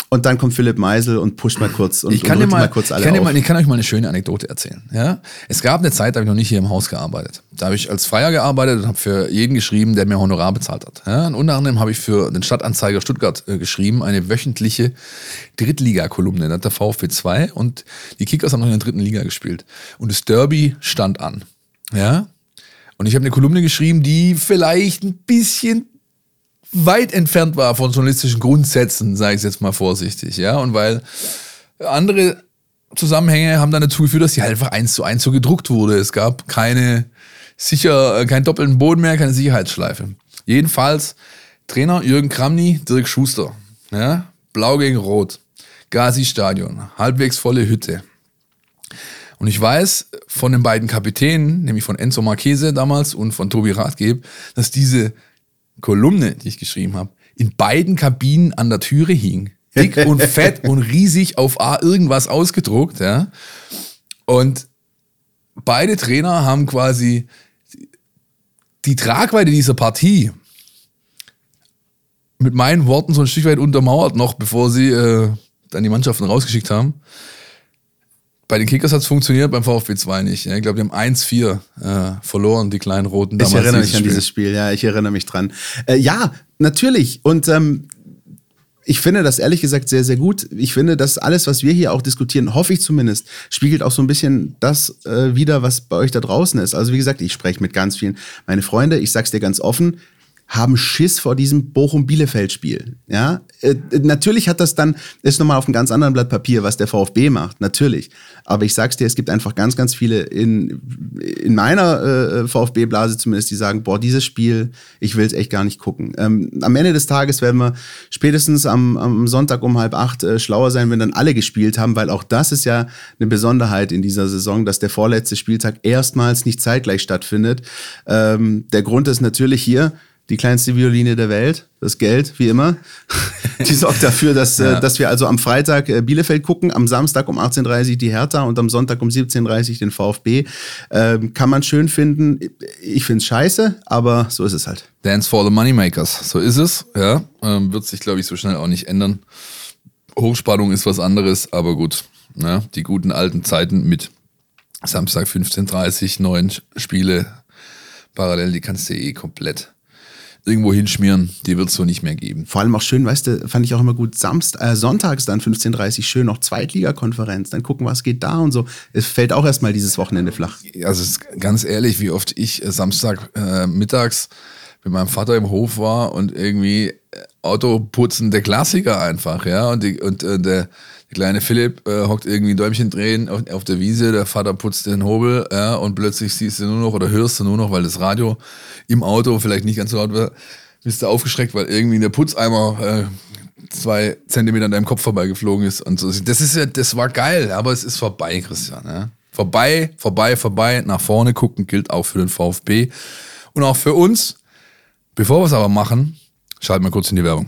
Und dann kommt Philipp Meisel und pusht mal kurz und, ich kann und mal, mal kurz alle ich kann, mal, ich kann euch mal eine schöne Anekdote erzählen. Ja? Es gab eine Zeit, da habe ich noch nicht hier im Haus gearbeitet. Da habe ich als Freier gearbeitet und habe für jeden geschrieben, der mir Honorar bezahlt hat. Ja? Und unter anderem habe ich für den Stadtanzeiger Stuttgart äh, geschrieben, eine wöchentliche Drittliga-Kolumne. Da hat der VfB 2 und die Kickers haben noch in der dritten Liga gespielt. Und das Derby stand an. Ja? Und ich habe eine Kolumne geschrieben, die vielleicht ein bisschen weit entfernt war von journalistischen Grundsätzen, sage ich jetzt mal vorsichtig, ja, und weil andere Zusammenhänge haben dann dazu geführt, dass sie halt einfach eins zu eins so gedruckt wurde. Es gab keine sicher äh, keinen doppelten Boden mehr, keine Sicherheitsschleife. Jedenfalls Trainer Jürgen Kramny, Dirk Schuster. Ja? Blau gegen Rot. Gazi-Stadion. Halbwegs volle Hütte. Und ich weiß von den beiden Kapitänen, nämlich von Enzo Marchese damals und von Tobi Rathgeb, dass diese Kolumne, die ich geschrieben habe, in beiden Kabinen an der Türe hing. Dick und [LAUGHS] fett und riesig auf A irgendwas ausgedruckt. Ja? Und beide Trainer haben quasi die Tragweite dieser Partie mit meinen Worten so ein Stück weit untermauert, noch bevor sie äh, dann die Mannschaften rausgeschickt haben. Bei den Kickers hat es funktioniert, beim VfB 2 nicht. Ich glaube, die haben 1-4 äh, verloren, die kleinen Roten. Ich erinnere mich an dieses Spiel, ja, ich erinnere mich dran. Äh, ja, natürlich. Und ähm, ich finde das ehrlich gesagt sehr, sehr gut. Ich finde, dass alles, was wir hier auch diskutieren, hoffe ich zumindest, spiegelt auch so ein bisschen das äh, wieder, was bei euch da draußen ist. Also wie gesagt, ich spreche mit ganz vielen. Meine Freunde, ich sag's dir ganz offen, haben Schiss vor diesem Bochum-Bielefeld-Spiel. Ja, äh, natürlich hat das dann, ist nochmal auf einem ganz anderen Blatt Papier, was der VfB macht, natürlich. Aber ich sag's dir, es gibt einfach ganz, ganz viele in, in meiner äh, VfB-Blase zumindest, die sagen, boah, dieses Spiel, ich will's echt gar nicht gucken. Ähm, am Ende des Tages werden wir spätestens am, am Sonntag um halb acht äh, schlauer sein, wenn dann alle gespielt haben, weil auch das ist ja eine Besonderheit in dieser Saison, dass der vorletzte Spieltag erstmals nicht zeitgleich stattfindet. Ähm, der Grund ist natürlich hier, die kleinste Violine der Welt, das Geld, wie immer. [LAUGHS] Die sorgt dafür, dass, äh, ja. dass wir also am Freitag äh, Bielefeld gucken, am Samstag um 18.30 Uhr die Hertha und am Sonntag um 17.30 Uhr den VfB. Ähm, kann man schön finden. Ich finde es scheiße, aber so ist es halt. Dance for the Moneymakers, so ist es. Ja, ähm, wird sich, glaube ich, so schnell auch nicht ändern. Hochspannung ist was anderes, aber gut. Ja, die guten alten Zeiten mit Samstag 15.30 Uhr, neun Spiele parallel, die kannst du eh komplett irgendwo hinschmieren, die wird es so nicht mehr geben. Vor allem auch schön, weißt du, fand ich auch immer gut, Samst, äh, sonntags dann 15.30 schön noch Zweitligakonferenz, dann gucken, was geht da und so. Es fällt auch erstmal dieses Wochenende flach. Also ganz ehrlich, wie oft ich äh, Samstag äh, mittags mit meinem Vater im Hof war und irgendwie äh, Autoputzen der Klassiker einfach, ja, und, die, und äh, der der kleine Philipp äh, hockt irgendwie ein Däumchen drehen auf, auf, der Wiese, der Vater putzt den Hobel ja, und plötzlich siehst du nur noch oder hörst du nur noch, weil das Radio im Auto vielleicht nicht ganz so laut war, bist du aufgeschreckt, weil irgendwie der Putzeimer äh, zwei Zentimeter an deinem Kopf vorbeigeflogen ist und so. Das ist ja, das war geil, aber es ist vorbei, Christian. Ja? Vorbei, vorbei, vorbei. Nach vorne gucken gilt auch für den VfB und auch für uns. Bevor wir es aber machen, schalten wir kurz in die Werbung.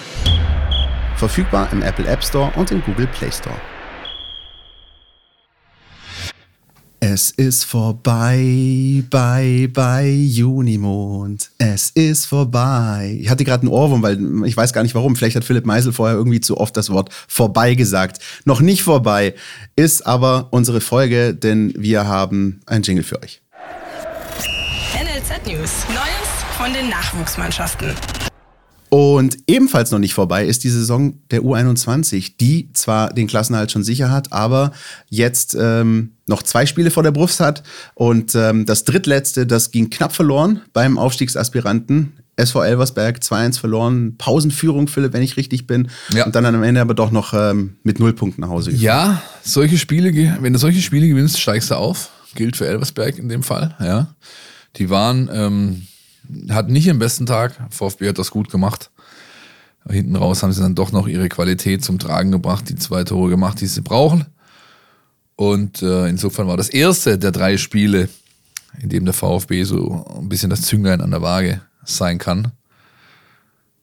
Verfügbar im Apple App Store und im Google Play Store. Es ist vorbei, bei, bei Junimond. Es ist vorbei. Ich hatte gerade einen Ohrwurm, weil ich weiß gar nicht warum. Vielleicht hat Philipp Meisel vorher irgendwie zu oft das Wort vorbei gesagt. Noch nicht vorbei ist aber unsere Folge, denn wir haben ein Jingle für euch. NLZ News. Neues von den Nachwuchsmannschaften. Und ebenfalls noch nicht vorbei ist die Saison der U21, die zwar den Klassenhalt schon sicher hat, aber jetzt ähm, noch zwei Spiele vor der Brust hat. Und ähm, das drittletzte, das ging knapp verloren beim Aufstiegsaspiranten. SV Elversberg 2-1 verloren, Pausenführung, Philipp, wenn ich richtig bin. Ja. Und dann am Ende aber doch noch ähm, mit null Punkten nach Hause gefahren. Ja, solche Spiele, wenn du solche Spiele gewinnst, steigst du auf. Gilt für Elversberg in dem Fall, ja. Die waren ähm, hatten nicht ihren besten Tag. VfB hat das gut gemacht. Hinten raus haben sie dann doch noch ihre Qualität zum Tragen gebracht, die zwei Tore gemacht, die sie brauchen. Und äh, insofern war das erste der drei Spiele, in dem der VfB so ein bisschen das Zünglein an der Waage sein kann,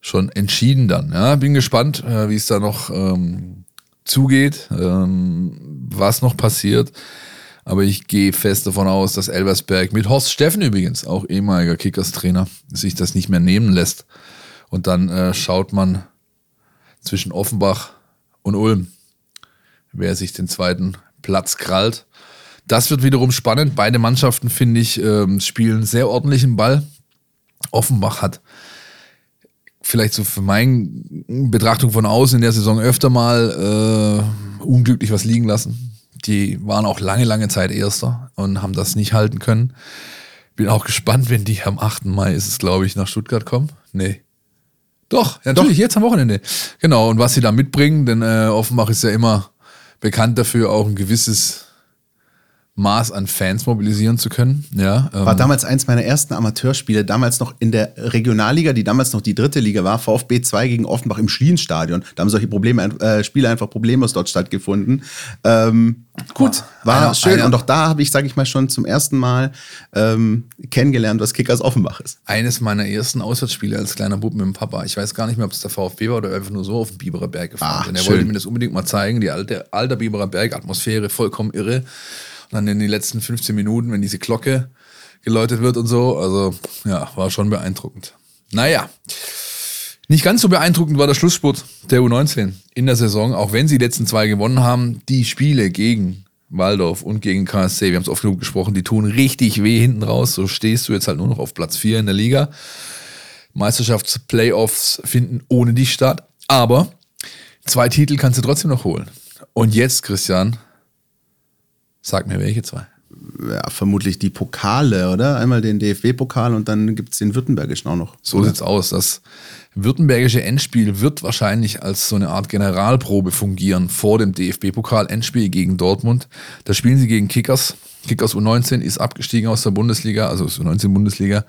schon entschieden dann. Ja, bin gespannt, äh, wie es da noch ähm, zugeht, ähm, was noch passiert. Aber ich gehe fest davon aus, dass Elversberg mit Horst Steffen übrigens, auch ehemaliger Kickers-Trainer, sich das nicht mehr nehmen lässt. Und dann äh, schaut man zwischen Offenbach und Ulm, wer sich den zweiten Platz krallt. Das wird wiederum spannend. Beide Mannschaften, finde ich, ähm, spielen sehr ordentlichen Ball. Offenbach hat vielleicht so für meine Betrachtung von außen in der Saison öfter mal äh, unglücklich was liegen lassen. Die waren auch lange, lange Zeit Erster und haben das nicht halten können. Bin auch gespannt, wenn die am 8. Mai ist es, glaube ich, nach Stuttgart kommen. Nee. Doch, ja, natürlich, Doch. jetzt am Wochenende. Genau, und was sie da mitbringen, denn äh, Offenbach ist ja immer bekannt dafür, auch ein gewisses Maß an Fans mobilisieren zu können. Ja, ähm. War damals eins meiner ersten Amateurspiele, damals noch in der Regionalliga, die damals noch die dritte Liga war, VfB 2 gegen Offenbach im Schlienstadion. Da haben solche Probleme, äh, Spiele einfach problemlos dort stattgefunden. Ähm, gut, war einer, schön. Einer, und auch da habe ich, sage ich mal, schon zum ersten Mal ähm, kennengelernt, was Kickers Offenbach ist. Eines meiner ersten Auswärtsspiele als kleiner Bub mit dem Papa. Ich weiß gar nicht mehr, ob es der VfB war oder einfach nur so auf dem Biberer Berg gefahren. Ach, er schön. wollte mir das unbedingt mal zeigen, die alte, alte Biberer Berg, Atmosphäre, vollkommen irre. Und dann in den letzten 15 Minuten, wenn diese Glocke geläutet wird und so. Also ja, war schon beeindruckend. Naja, nicht ganz so beeindruckend war der Schlussspurt der U19 in der Saison, auch wenn sie die letzten zwei gewonnen haben. Die Spiele gegen Waldorf und gegen KSC, wir haben es oft genug gesprochen, die tun richtig weh hinten raus. So stehst du jetzt halt nur noch auf Platz 4 in der Liga. Meisterschaftsplayoffs finden ohne dich statt. Aber zwei Titel kannst du trotzdem noch holen. Und jetzt, Christian, Sag mir welche zwei. Ja, vermutlich die Pokale, oder? Einmal den DFB-Pokal und dann gibt es den Württembergischen auch noch. So oder? sieht's aus. Das württembergische Endspiel wird wahrscheinlich als so eine Art Generalprobe fungieren vor dem DFB-Pokal-Endspiel gegen Dortmund. Da spielen sie gegen Kickers. Kickers U19 ist abgestiegen aus der Bundesliga, also aus U19-Bundesliga.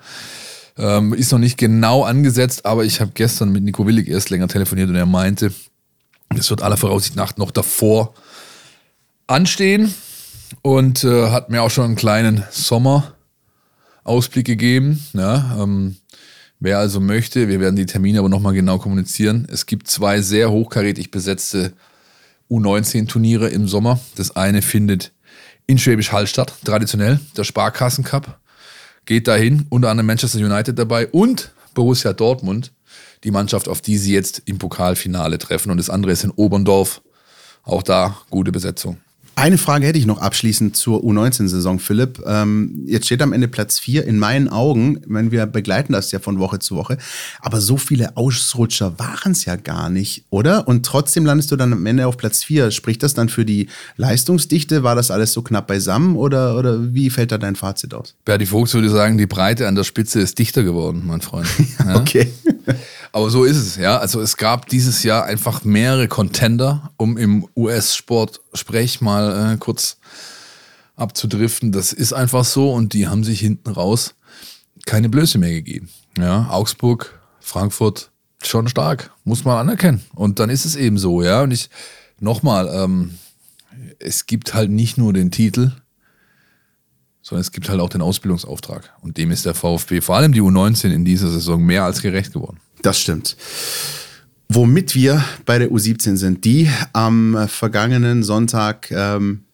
Ähm, ist noch nicht genau angesetzt, aber ich habe gestern mit Nico Willig erst länger telefoniert und er meinte, es wird aller Voraussicht nach noch davor anstehen und äh, hat mir auch schon einen kleinen Sommerausblick gegeben. Ja, ähm, wer also möchte, wir werden die Termine aber nochmal genau kommunizieren. Es gibt zwei sehr hochkarätig besetzte U19-Turniere im Sommer. Das eine findet in Schwäbisch Hall statt, traditionell, der Sparkassen Cup. Geht dahin, unter anderem Manchester United dabei und Borussia Dortmund, die Mannschaft, auf die sie jetzt im Pokalfinale treffen. Und das andere ist in Oberndorf. Auch da gute Besetzung. Eine Frage hätte ich noch abschließend zur U19-Saison, Philipp. Ähm, jetzt steht am Ende Platz 4. In meinen Augen, meine, wir begleiten das ja von Woche zu Woche, aber so viele Ausrutscher waren es ja gar nicht, oder? Und trotzdem landest du dann am Ende auf Platz 4. Spricht das dann für die Leistungsdichte? War das alles so knapp beisammen oder, oder wie fällt da dein Fazit aus? Berti Vogt würde sagen, die Breite an der Spitze ist dichter geworden, mein Freund. [LAUGHS] Ja? okay. Aber so ist es, ja. Also es gab dieses Jahr einfach mehrere Contender, um im US-Sport-Sprech mal äh, kurz abzudriften. Das ist einfach so und die haben sich hinten raus keine Blöße mehr gegeben. Ja, Augsburg, Frankfurt, schon stark, muss man anerkennen. Und dann ist es eben so, ja. Und ich, nochmal, ähm, es gibt halt nicht nur den Titel, sondern es gibt halt auch den Ausbildungsauftrag. Und dem ist der VfB, vor allem die U19 in dieser Saison, mehr als gerecht geworden. Das stimmt. Womit wir bei der U17 sind, die am vergangenen Sonntag ähm,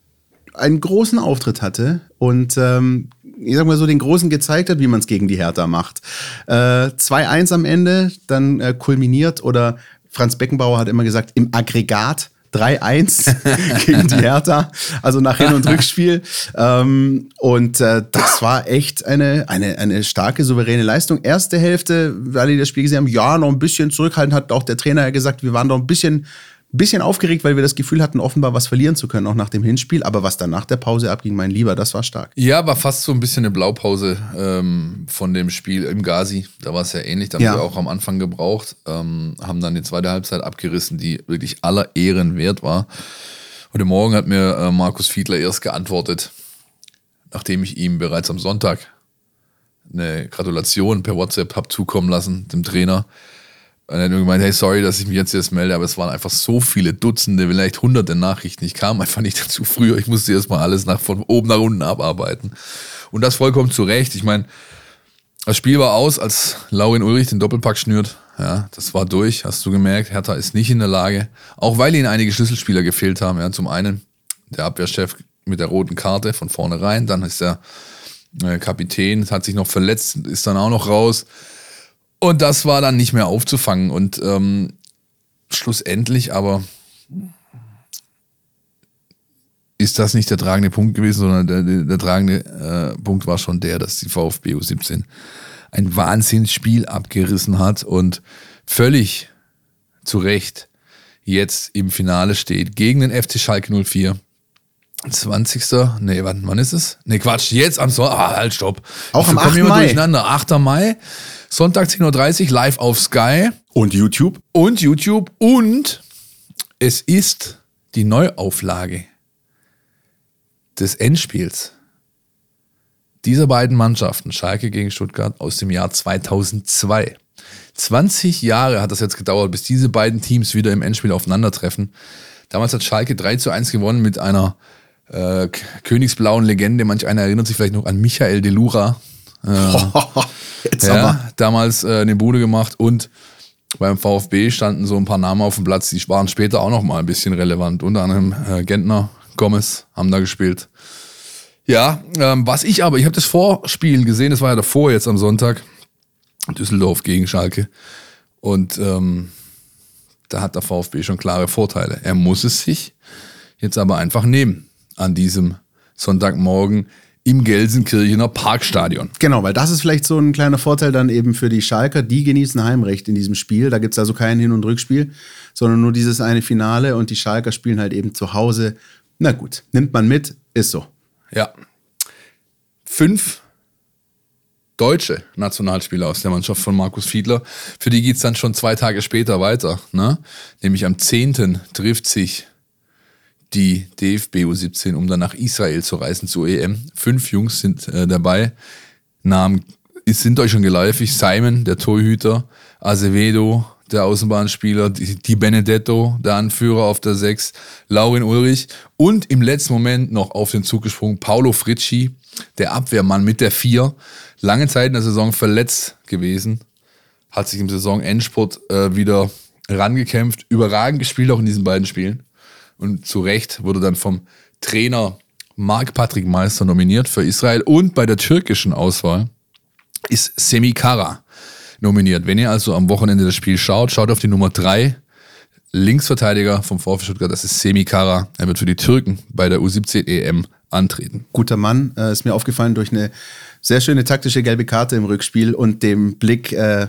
einen großen Auftritt hatte und ähm, ich sag mal so den Großen gezeigt hat, wie man es gegen die Hertha macht. Äh, 2-1 am Ende, dann äh, kulminiert oder Franz Beckenbauer hat immer gesagt, im Aggregat 3-1 [LAUGHS] gegen die Hertha, also nach Hin- und [LAUGHS] Rückspiel. Ähm, und äh, das war echt eine, eine, eine starke, souveräne Leistung. Erste Hälfte, weil die das Spiel gesehen haben, ja, noch ein bisschen zurückhaltend, hat auch der Trainer ja gesagt, wir waren noch ein bisschen bisschen aufgeregt, weil wir das Gefühl hatten, offenbar was verlieren zu können, auch nach dem Hinspiel. Aber was dann nach der Pause abging, mein Lieber, das war stark. Ja, war fast so ein bisschen eine Blaupause ähm, von dem Spiel im Gazi. Da war es ja ähnlich. Da haben ja. wir auch am Anfang gebraucht, ähm, haben dann die zweite Halbzeit abgerissen, die wirklich aller Ehren wert war. Heute Morgen hat mir äh, Markus Fiedler erst geantwortet, nachdem ich ihm bereits am Sonntag eine Gratulation per WhatsApp habe zukommen lassen, dem Trainer und hat gemeint, hey, sorry, dass ich mich jetzt erst melde, aber es waren einfach so viele Dutzende, vielleicht hunderte Nachrichten. Ich kam einfach nicht dazu früher. Ich musste erstmal alles nach, von oben nach unten abarbeiten. Und das vollkommen zu Recht. Ich meine, das Spiel war aus, als Laurin Ulrich den Doppelpack schnürt. Ja, das war durch, hast du gemerkt. Hertha ist nicht in der Lage, auch weil ihnen einige Schlüsselspieler gefehlt haben. Ja, zum einen der Abwehrchef mit der roten Karte von vornherein, dann ist der äh, Kapitän, hat sich noch verletzt, ist dann auch noch raus. Und das war dann nicht mehr aufzufangen. Und ähm, schlussendlich aber ist das nicht der tragende Punkt gewesen, sondern der, der, der tragende äh, Punkt war schon der, dass die VfB U17 ein Wahnsinnsspiel abgerissen hat und völlig zu Recht jetzt im Finale steht gegen den FC Schalke 04. 20. Nee, wann, wann ist es? Nee, Quatsch, jetzt am Sonntag. Ah, halt, stopp. Auch am Ich komm 8. immer Mai. Durcheinander. 8. Mai, Sonntag 10.30 Uhr, live auf Sky Und YouTube? und YouTube und es ist die Neuauflage des Endspiels dieser beiden Mannschaften, Schalke gegen Stuttgart, aus dem Jahr 2002. 20 Jahre hat das jetzt gedauert, bis diese beiden Teams wieder im Endspiel aufeinandertreffen. Damals hat Schalke 3 zu 1 gewonnen mit einer äh, königsblauen Legende. Manch einer erinnert sich vielleicht noch an Michael Delura. Jetzt aber. Ja, [LAUGHS] damals äh, eine Bude gemacht und beim VfB standen so ein paar Namen auf dem Platz, die waren später auch noch mal ein bisschen relevant. Unter anderem äh, Gentner, Gomez haben da gespielt. Ja, ähm, was ich aber, ich habe das Vorspiel gesehen, das war ja davor jetzt am Sonntag, Düsseldorf gegen Schalke. Und ähm, da hat der VfB schon klare Vorteile. Er muss es sich jetzt aber einfach nehmen an diesem Sonntagmorgen im Gelsenkirchener Parkstadion. Genau, weil das ist vielleicht so ein kleiner Vorteil dann eben für die Schalker. Die genießen Heimrecht in diesem Spiel. Da gibt es also kein Hin- und Rückspiel, sondern nur dieses eine Finale und die Schalker spielen halt eben zu Hause. Na gut, nimmt man mit, ist so. Ja. Fünf deutsche Nationalspieler aus der Mannschaft von Markus Fiedler. Für die geht's dann schon zwei Tage später weiter. Ne? Nämlich am 10. trifft sich die DFB U17, um dann nach Israel zu reisen zur EM. Fünf Jungs sind äh, dabei. Namen sind euch schon geläufig. Simon, der Torhüter, Azevedo, der Außenbahnspieler, die, Benedetto, der Anführer auf der 6, Laurin Ulrich und im letzten Moment noch auf den Zug gesprungen Paolo Fritschi, der Abwehrmann mit der 4. Lange Zeit in der Saison verletzt gewesen, hat sich im Saisonendspurt äh, wieder rangekämpft, überragend gespielt auch in diesen beiden Spielen. Und zu Recht wurde dann vom Trainer Marc-Patrick Meister nominiert für Israel und bei der türkischen Auswahl ist Semi Kara nominiert. Wenn ihr also am Wochenende das Spiel schaut, schaut auf die Nummer 3, Linksverteidiger vom VfB Stuttgart, das ist Semi Kara. Er wird für die Türken bei der U17 EM antreten. Guter Mann, äh, ist mir aufgefallen durch eine sehr schöne taktische gelbe Karte im Rückspiel und dem Blick äh,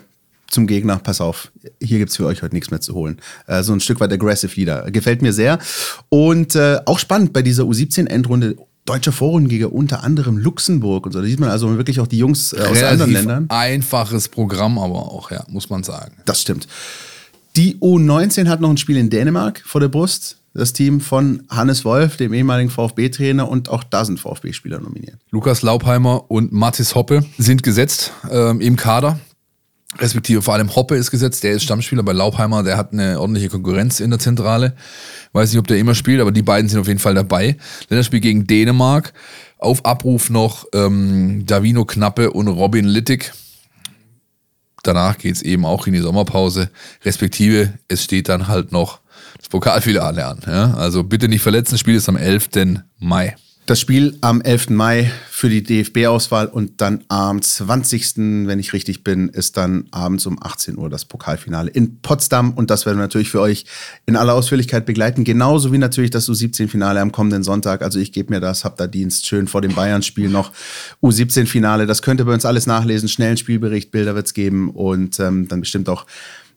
zum Gegner. Pass auf, hier gibt's für euch heute nichts mehr zu holen. Äh, so ein Stück weit aggressive Leader. Gefällt mir sehr. Und äh, auch spannend bei dieser U17-Endrunde. Deutscher Vorrundengegner, unter anderem Luxemburg und so. Da sieht man also wirklich auch die Jungs äh, aus anderen Ländern. einfaches Programm aber auch, ja, muss man sagen. Das stimmt. Die U19 hat noch ein Spiel in Dänemark vor der Brust. Das Team von Hannes Wolf, dem ehemaligen VfB-Trainer, und auch da sind VfB-Spieler nominiert. Lukas Laubheimer und Mathis Hoppe sind gesetzt ähm, im Kader. Respektive vor allem Hoppe ist gesetzt, der ist Stammspieler bei Laubheimer, der hat eine ordentliche Konkurrenz in der Zentrale. Weiß nicht, ob der immer spielt, aber die beiden sind auf jeden Fall dabei. Länderspiel gegen Dänemark. Auf Abruf noch ähm, Davino Knappe und Robin Littig. Danach geht's eben auch in die Sommerpause. Respektive, es steht dann halt noch das Pokalfinale an. Ja? Also bitte nicht verletzen, Spiel ist am 11. Mai. Das Spiel am 11. Mai für die DFB-Auswahl und dann am 20., wenn ich richtig bin, ist dann abends um 18 Uhr das Pokalfinale in Potsdam und das werden wir natürlich für euch in aller Ausführlichkeit begleiten, genauso wie natürlich das U17-Finale am kommenden Sonntag. Also ich gebe mir das, hab da Dienst, schön vor dem Bayern-Spiel noch U17-Finale. Das könnt ihr bei uns alles nachlesen, schnellen Spielbericht, Bilder wird's geben und ähm, dann bestimmt auch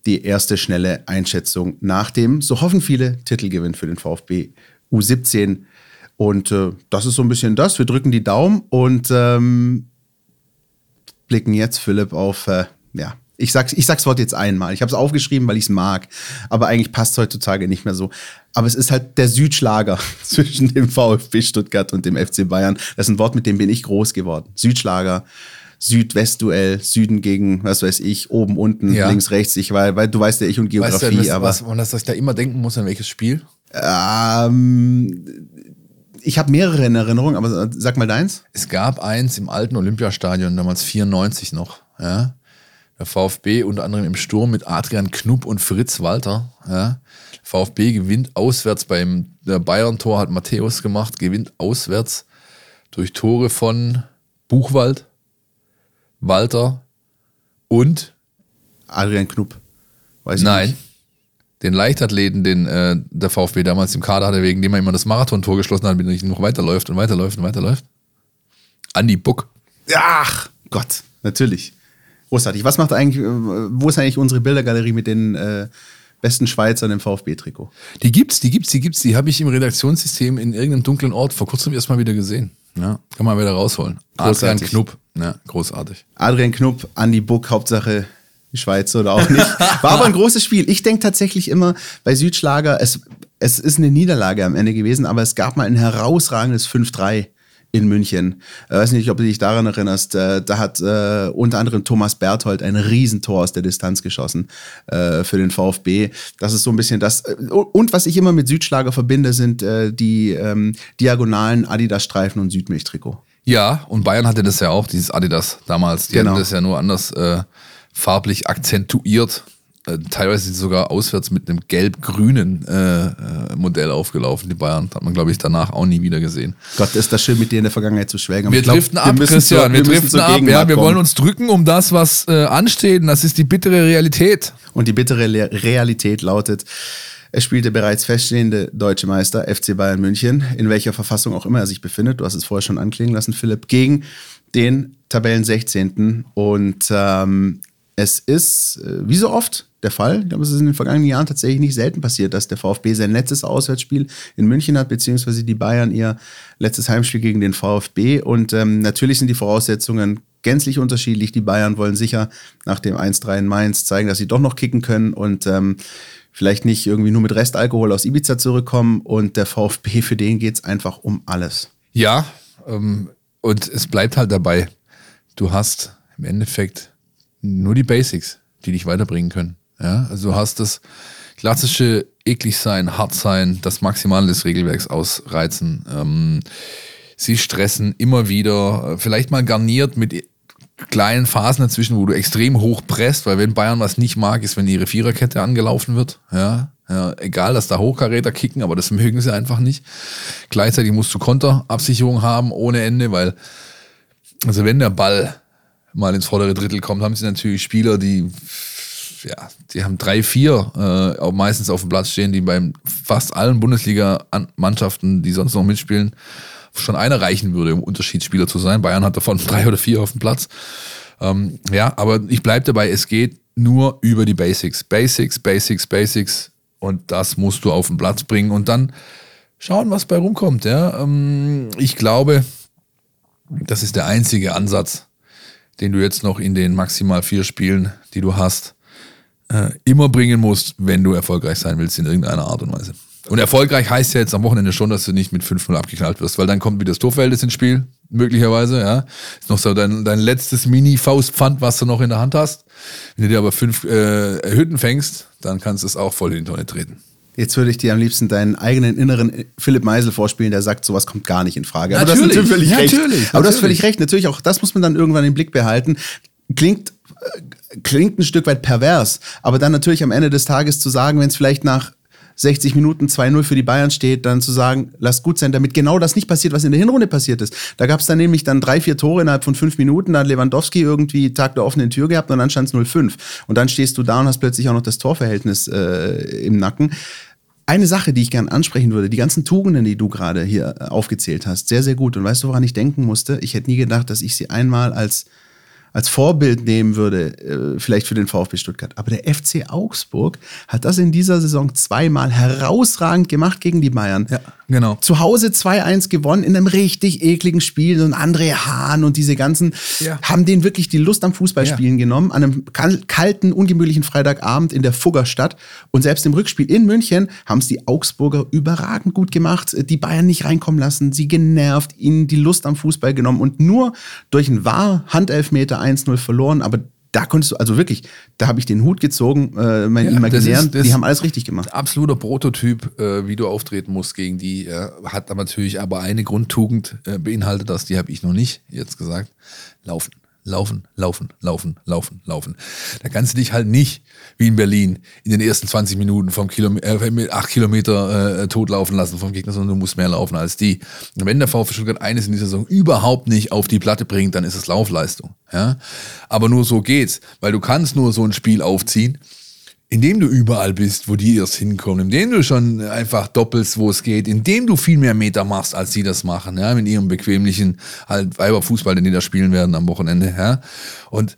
die erste schnelle Einschätzung nach dem, so hoffen viele, Titelgewinn für den VfB U17 und äh, das ist so ein bisschen das. Wir drücken die Daumen und ähm, blicken jetzt, Philipp, auf, äh, ja, ich sag's, ich sag's Wort jetzt einmal. Ich habe es aufgeschrieben, weil ich es mag. Aber eigentlich passt es heutzutage nicht mehr so. Aber es ist halt der Südschlager [LAUGHS] zwischen dem VfB Stuttgart und dem FC Bayern. Das ist ein Wort, mit dem bin ich groß geworden. Südschlager. Süd-West-Duell, Süden gegen, was weiß ich, oben, unten, Ja. links, rechts, ich, weil, weil du weißt ja, ich und Geografie, Weißt du, was, aber was, an das ich da immer denken muss, an welches Spiel? ähm, ich habe mehrere in Erinnerung, aber sag mal deins. Es gab eins im alten Olympiastadion, damals 94 noch. Ja? Der VfB unter anderem im Sturm mit Adrian Knupp und Fritz Walter. Ja? VfB gewinnt auswärts beim der Bayern-Tor hat Matthäus gemacht, gewinnt auswärts durch Tore von Buchwald, Walter und Adrian Knupp. Weiß ich nein, nicht. Den Leichtathleten, den äh, der VfB damals im Kader hatte, wegen dem er immer das Marathontor geschlossen hat, damit er nicht noch weiterläuft und weiterläuft und weiterläuft? Andi Buck. Ach Gott, natürlich. Großartig. Was macht eigentlich, äh, wo ist eigentlich unsere Bildergalerie mit den äh, besten Schweizern im VfB-Trikot? Die gibt's, die gibt's, die gibt's. Die habe ich im Redaktionssystem in irgendeinem dunklen Ort vor kurzem erst mal wieder gesehen. Ja, kann man wieder rausholen. Adrian Großartig. Knupp. Ja, großartig. Adrian Knupp, Andi Buck, Hauptsache die Schweiz oder auch nicht. [LAUGHS] War aber ein großes Spiel. Ich denke tatsächlich immer bei Südschlager, es, es ist eine Niederlage am Ende gewesen, aber es gab mal ein herausragendes 5-3 in München. Ich weiß nicht, ob du dich daran erinnerst. äh, Da hat äh, unter anderem Thomas Berthold ein Riesentor aus der Distanz geschossen äh, für den VfB. Das ist so ein bisschen das. äh, Und was ich immer mit Südschlager verbinde, sind äh, die ähm, diagonalen Adidas-Streifen und Südmilchtrikot. Ja, und Bayern hatte das ja auch, dieses Adidas damals. Die Genau. hatten das ja nur anders äh, farblich akzentuiert. Äh, teilweise sind sie sogar auswärts mit einem gelb-grünen äh, äh, Modell aufgelaufen. Die Bayern hat man, glaube ich, danach auch nie wieder gesehen. Gott, ist das schön, mit dir in der Vergangenheit zu schwelgen. Wir glaub, driften ab, müssen Christian. wir müssen driften ab. Ja, wir kommen. wollen uns drücken um das, was äh, ansteht. Und das ist die bittere Realität. Und die bittere Le Realität lautet, es spielt der bereits feststehende deutsche Meister FC Bayern München, in welcher Verfassung auch immer er sich befindet, du hast es vorher schon anklingen lassen, Philipp, gegen den Tabellen 16. Und ähm, es ist, äh, wie so oft, der Fall. Ich glaube, es ist in den vergangenen Jahren tatsächlich nicht selten passiert, dass der VfB sein letztes Auswärtsspiel in München hat, beziehungsweise die Bayern ihr letztes Heimspiel gegen den VfB. Und ähm, natürlich sind die Voraussetzungen gänzlich unterschiedlich. Die Bayern wollen sicher nach dem 1-3 in Mainz zeigen, dass sie doch noch kicken können und ähm, vielleicht nicht irgendwie nur mit Restalkohol aus Ibiza zurückkommen. Und der VfB, für den geht es einfach um alles. Ja, ähm, und es bleibt halt dabei, du hast im Endeffekt nur die Basics, die dich weiterbringen können. Ja, also du hast das klassische eklig sein, hart sein, das Maximale des Regelwerks ausreizen. Ähm, sie stressen immer wieder, äh, vielleicht mal garniert mit kleinen Phasen dazwischen, wo du extrem hoch presst, weil wenn Bayern was nicht mag, ist, wenn ihre Viererkette angelaufen wird. Ja, ja egal, dass da Hochkaräter kicken, aber das [LAUGHS] mögen sie einfach nicht. Gleichzeitig musst du Konterabsicherung haben ohne Ende, weil also wenn der Ball mal ins vordere Drittel kommt, haben sie natürlich Spieler, die ja, die haben drei, vier äh, auch meistens auf dem Platz stehen, die bei fast allen Bundesliga-Mannschaften, die sonst noch mitspielen, schon einer reichen würde, um Unterschiedsspieler zu sein. Bayern hat davon [LAUGHS] drei oder vier auf dem Platz. Ähm, ja, aber ich bleibe dabei, es geht nur über die Basics. Basics, Basics, Basics. Und das musst du auf den Platz bringen und dann schauen, was bei rumkommt. Ja? Ähm, ich glaube, das ist der einzige Ansatz, den du jetzt noch in den maximal vier Spielen, die du hast, äh, immer bringen musst, wenn du erfolgreich sein willst in irgendeiner Art und Weise. Und erfolgreich heißt ja jetzt am Wochenende schon, dass du nicht mit 5-0 abgeknallt wirst, weil dann kommt wieder das Torverhältnis ins Spiel, möglicherweise, ja. Ist noch so dein, dein letztes Mini-Faustpfand, was du noch in der Hand hast. Wenn du dir aber fünf äh, Hütten fängst, dann kannst du es auch voll in die Tonne treten. Jetzt würde ich dir am liebsten deinen eigenen inneren Philipp Meisel vorspielen, der sagt, sowas kommt gar nicht in Frage. Aber Natürlich, du hast natürlich recht. natürlich, Aber du hast völlig recht. Natürlich auch, das muss man dann irgendwann im Blick behalten. Klingt, äh, klingt ein Stück weit pervers, aber dann natürlich am Ende des Tages zu sagen, wenn es vielleicht nach 60 Minuten 2-0 für die Bayern steht, dann zu sagen, lass gut sein, damit genau das nicht passiert, was in der Hinrunde passiert ist. Da gab es dann nämlich dann drei, vier Tore innerhalb von fünf Minuten, da hat Lewandowski irgendwie Tag der offenen Tür gehabt und dann stand es 0-5. Und dann stehst du da und hast plötzlich auch noch das Torverhältnis äh, im Nacken. Eine Sache, die ich gern ansprechen würde, die ganzen Tugenden, die du gerade hier äh, aufgezählt hast, sehr, sehr gut. Und weißt du, woran ich denken musste? Ich hätte nie gedacht, dass ich sie einmal als, als Vorbild nehmen würde, äh, vielleicht für den VfB Stuttgart. Aber der FC Augsburg hat das in dieser Saison zweimal herausragend gemacht gegen die Bayern. Ja, genau. Zu Hause 2-1 gewonnen in einem richtig ekligen Spiel. Und André Hahn und diese ganzen Ja. haben denen wirklich die Lust am Fußballspielen genommen. An einem kal- kalten, ungemütlichen Freitagabend in der Fuggerstadt. Und selbst im Rückspiel in München haben es die Augsburger überragend gut gemacht. Die Bayern nicht reinkommen lassen, sie genervt, ihnen die Lust am Fußball genommen und nur durch einen wahr Handelfmeter 1-0 verloren. Aber da konntest du, also wirklich, da habe ich den Hut gezogen, äh, mein Ja, Imaginären, die haben alles richtig gemacht. absoluter Prototyp, äh, wie du auftreten musst gegen die. Äh, hat aber natürlich aber eine Grundtugend äh, beinhaltet das, die habe ich noch nicht jetzt gesagt. Laufen. Laufen, laufen, laufen, laufen, laufen. Da kannst du dich halt nicht, wie in Berlin, in den ersten 20 Minuten vom Kilome äh, mit 8 Kilometer äh, totlaufen lassen vom Gegner, sondern du musst mehr laufen als die. Und wenn der VfB Stuttgart eines in dieser Saison überhaupt nicht auf die Platte bringt, dann ist es Laufleistung. Ja? Aber nur so geht's, weil du kannst nur so ein Spiel aufziehen, indem du überall bist, wo die erst hinkommen, indem du schon einfach doppelst, wo es geht, indem du viel mehr Meter machst, als sie das machen, ja, mit ihrem bequemlichen halt Weiberfußball, den die da spielen werden am Wochenende, ja. Und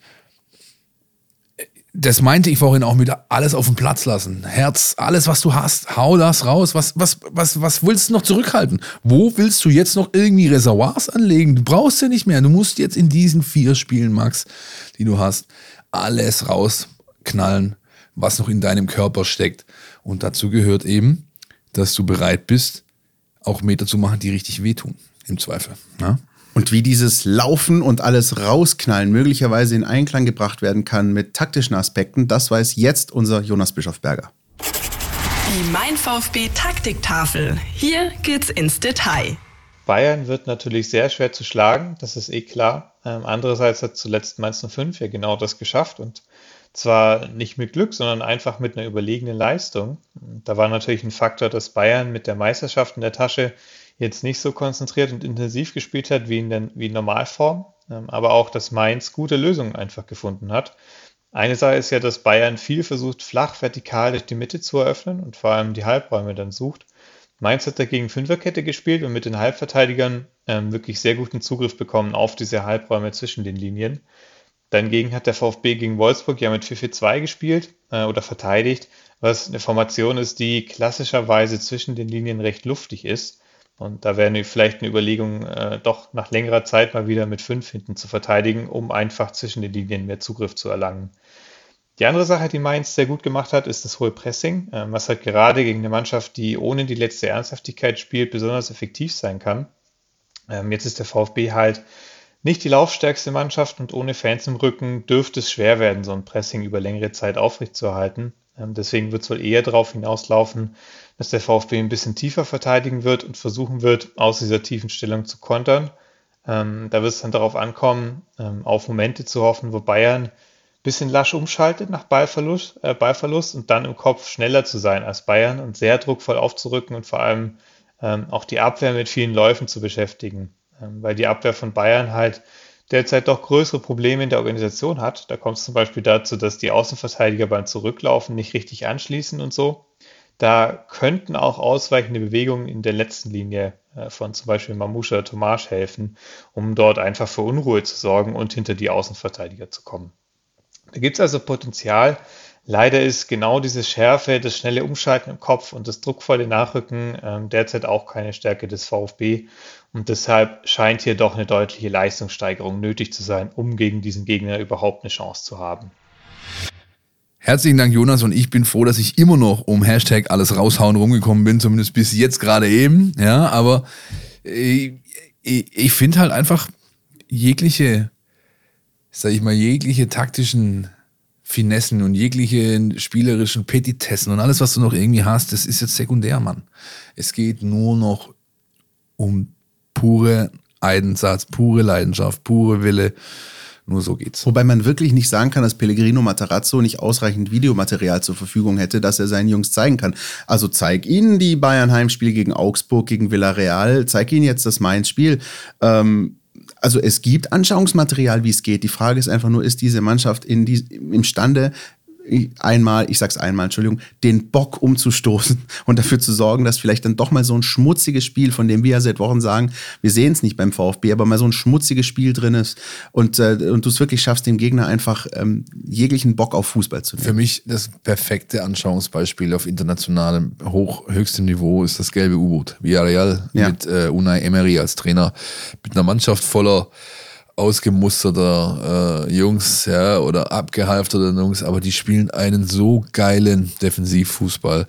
das meinte ich vorhin auch mit alles auf den Platz lassen. Herz, alles, was du hast, hau das raus. Was, was, was, was willst du noch zurückhalten? Wo willst du jetzt noch irgendwie Reservoirs anlegen? Du brauchst ja nicht mehr. Du musst jetzt in diesen vier Spielen, Max, die du hast, alles rausknallen, was noch in deinem Körper steckt. Und dazu gehört eben, dass du bereit bist, auch Meter zu machen, die richtig wehtun. Im Zweifel. Ja? Und wie dieses Laufen und alles rausknallen möglicherweise in Einklang gebracht werden kann mit taktischen Aspekten, das weiß jetzt unser Jonas Bischofberger. Die Mein VfB Taktiktafel. Hier geht's ins Detail. Bayern wird natürlich sehr schwer zu schlagen, das ist eh klar. Ähm, andererseits hat zuletzt Mainz 05 ja genau das geschafft und zwar nicht mit Glück, sondern einfach mit einer überlegenen Leistung. Da war natürlich ein Faktor, dass Bayern mit der Meisterschaft in der Tasche jetzt nicht so konzentriert und intensiv gespielt hat wie in, der, wie in Normalform, ähm, aber auch, dass Mainz gute Lösungen einfach gefunden hat. Eine Sache ist ja, dass Bayern viel versucht, flach vertikal durch die Mitte zu eröffnen und vor allem die Halbräume dann sucht. Mainz hat dagegen Fünferkette gespielt und mit den Halbverteidigern ähm, wirklich sehr guten Zugriff bekommen auf diese Halbräume zwischen den Linien. Dagegen hat der VfB gegen Wolfsburg ja mit 4-4-2 gespielt äh, oder verteidigt, was eine Formation ist, die klassischerweise zwischen den Linien recht luftig ist. Und da wäre vielleicht eine Überlegung, äh, doch nach längerer Zeit mal wieder mit fünf hinten zu verteidigen, um einfach zwischen den Linien mehr Zugriff zu erlangen. Die andere Sache, die Mainz sehr gut gemacht hat, ist das hohe Pressing, äh, was halt gerade gegen eine Mannschaft, die ohne die letzte Ernsthaftigkeit spielt, besonders effektiv sein kann. Ähm, jetzt ist der VfB halt nicht die laufstärkste Mannschaft und ohne Fans im Rücken dürfte es schwer werden, so ein Pressing über längere Zeit aufrechtzuerhalten. Ähm, deswegen wird es wohl eher darauf hinauslaufen, dass der VfB ein bisschen tiefer verteidigen wird und versuchen wird, aus dieser tiefen Stellung zu kontern. Ähm, da wird es dann darauf ankommen, ähm, auf Momente zu hoffen, wo Bayern ein bisschen lasch umschaltet nach Ballverlust, äh, Ballverlust und dann im Kopf schneller zu sein als Bayern und sehr druckvoll aufzurücken und vor allem ähm, auch die Abwehr mit vielen Läufen zu beschäftigen. Ähm, weil die Abwehr von Bayern halt derzeit doch größere Probleme in der Organisation hat. Da kommt es zum Beispiel dazu, dass die Außenverteidiger beim Zurücklaufen nicht richtig anschließen und so. Da könnten auch ausweichende Bewegungen in der letzten Linie äh, von zum Beispiel Mamusha Tomasch helfen, um dort einfach für Unruhe zu sorgen und hinter die Außenverteidiger zu kommen. Da gibt es also Potenzial. Leider ist genau diese Schärfe, das schnelle Umschalten im Kopf und das druckvolle Nachrücken äh, derzeit auch keine Stärke des VfB. Und deshalb scheint hier doch eine deutliche Leistungssteigerung nötig zu sein, um gegen diesen Gegner überhaupt eine Chance zu haben. Herzlichen Dank, Jonas, und ich bin froh, dass ich immer noch um Hashtag alles raushauen rumgekommen bin, zumindest bis jetzt gerade eben. Ja, aber ich, ich, ich finde halt einfach jegliche, sag ich mal, jegliche taktischen Finessen und jegliche spielerischen Petitessen und alles, was du noch irgendwie hast, das ist jetzt sekundär, Mann. Es geht nur noch um pure Einsatz, pure Leidenschaft, pure Wille nur so geht's. Wobei man wirklich nicht sagen kann, dass Pellegrino Matarazzo nicht ausreichend Videomaterial zur Verfügung hätte, dass er seinen Jungs zeigen kann. Also zeig ihnen die Bayern Heimspiel gegen Augsburg, gegen Villarreal, zeig ihnen jetzt das Mainz-Spiel. Ähm, also es gibt Anschauungsmaterial, wie es geht. Die Frage ist einfach nur, ist diese Mannschaft in die, imstande, einmal, ich sag's einmal, Entschuldigung, den Bock umzustoßen [LAUGHS] und dafür zu sorgen, dass vielleicht dann doch mal so ein schmutziges Spiel, von dem wir ja seit Wochen sagen, wir sehen es nicht beim VfB, aber mal so ein schmutziges Spiel drin ist und, äh, und du es wirklich schaffst, dem Gegner einfach ähm, jeglichen Bock auf Fußball zu nehmen. Für mich das perfekte Anschauungsbeispiel auf internationalem, hoch, höchstem Niveau ist das gelbe U-Boot. Villarreal ja. mit äh, Unai Emery als Trainer, mit einer Mannschaft voller ausgemusterter äh, Jungs, ja, oder abgehalfterter Jungs, aber die spielen einen so geilen Defensivfußball.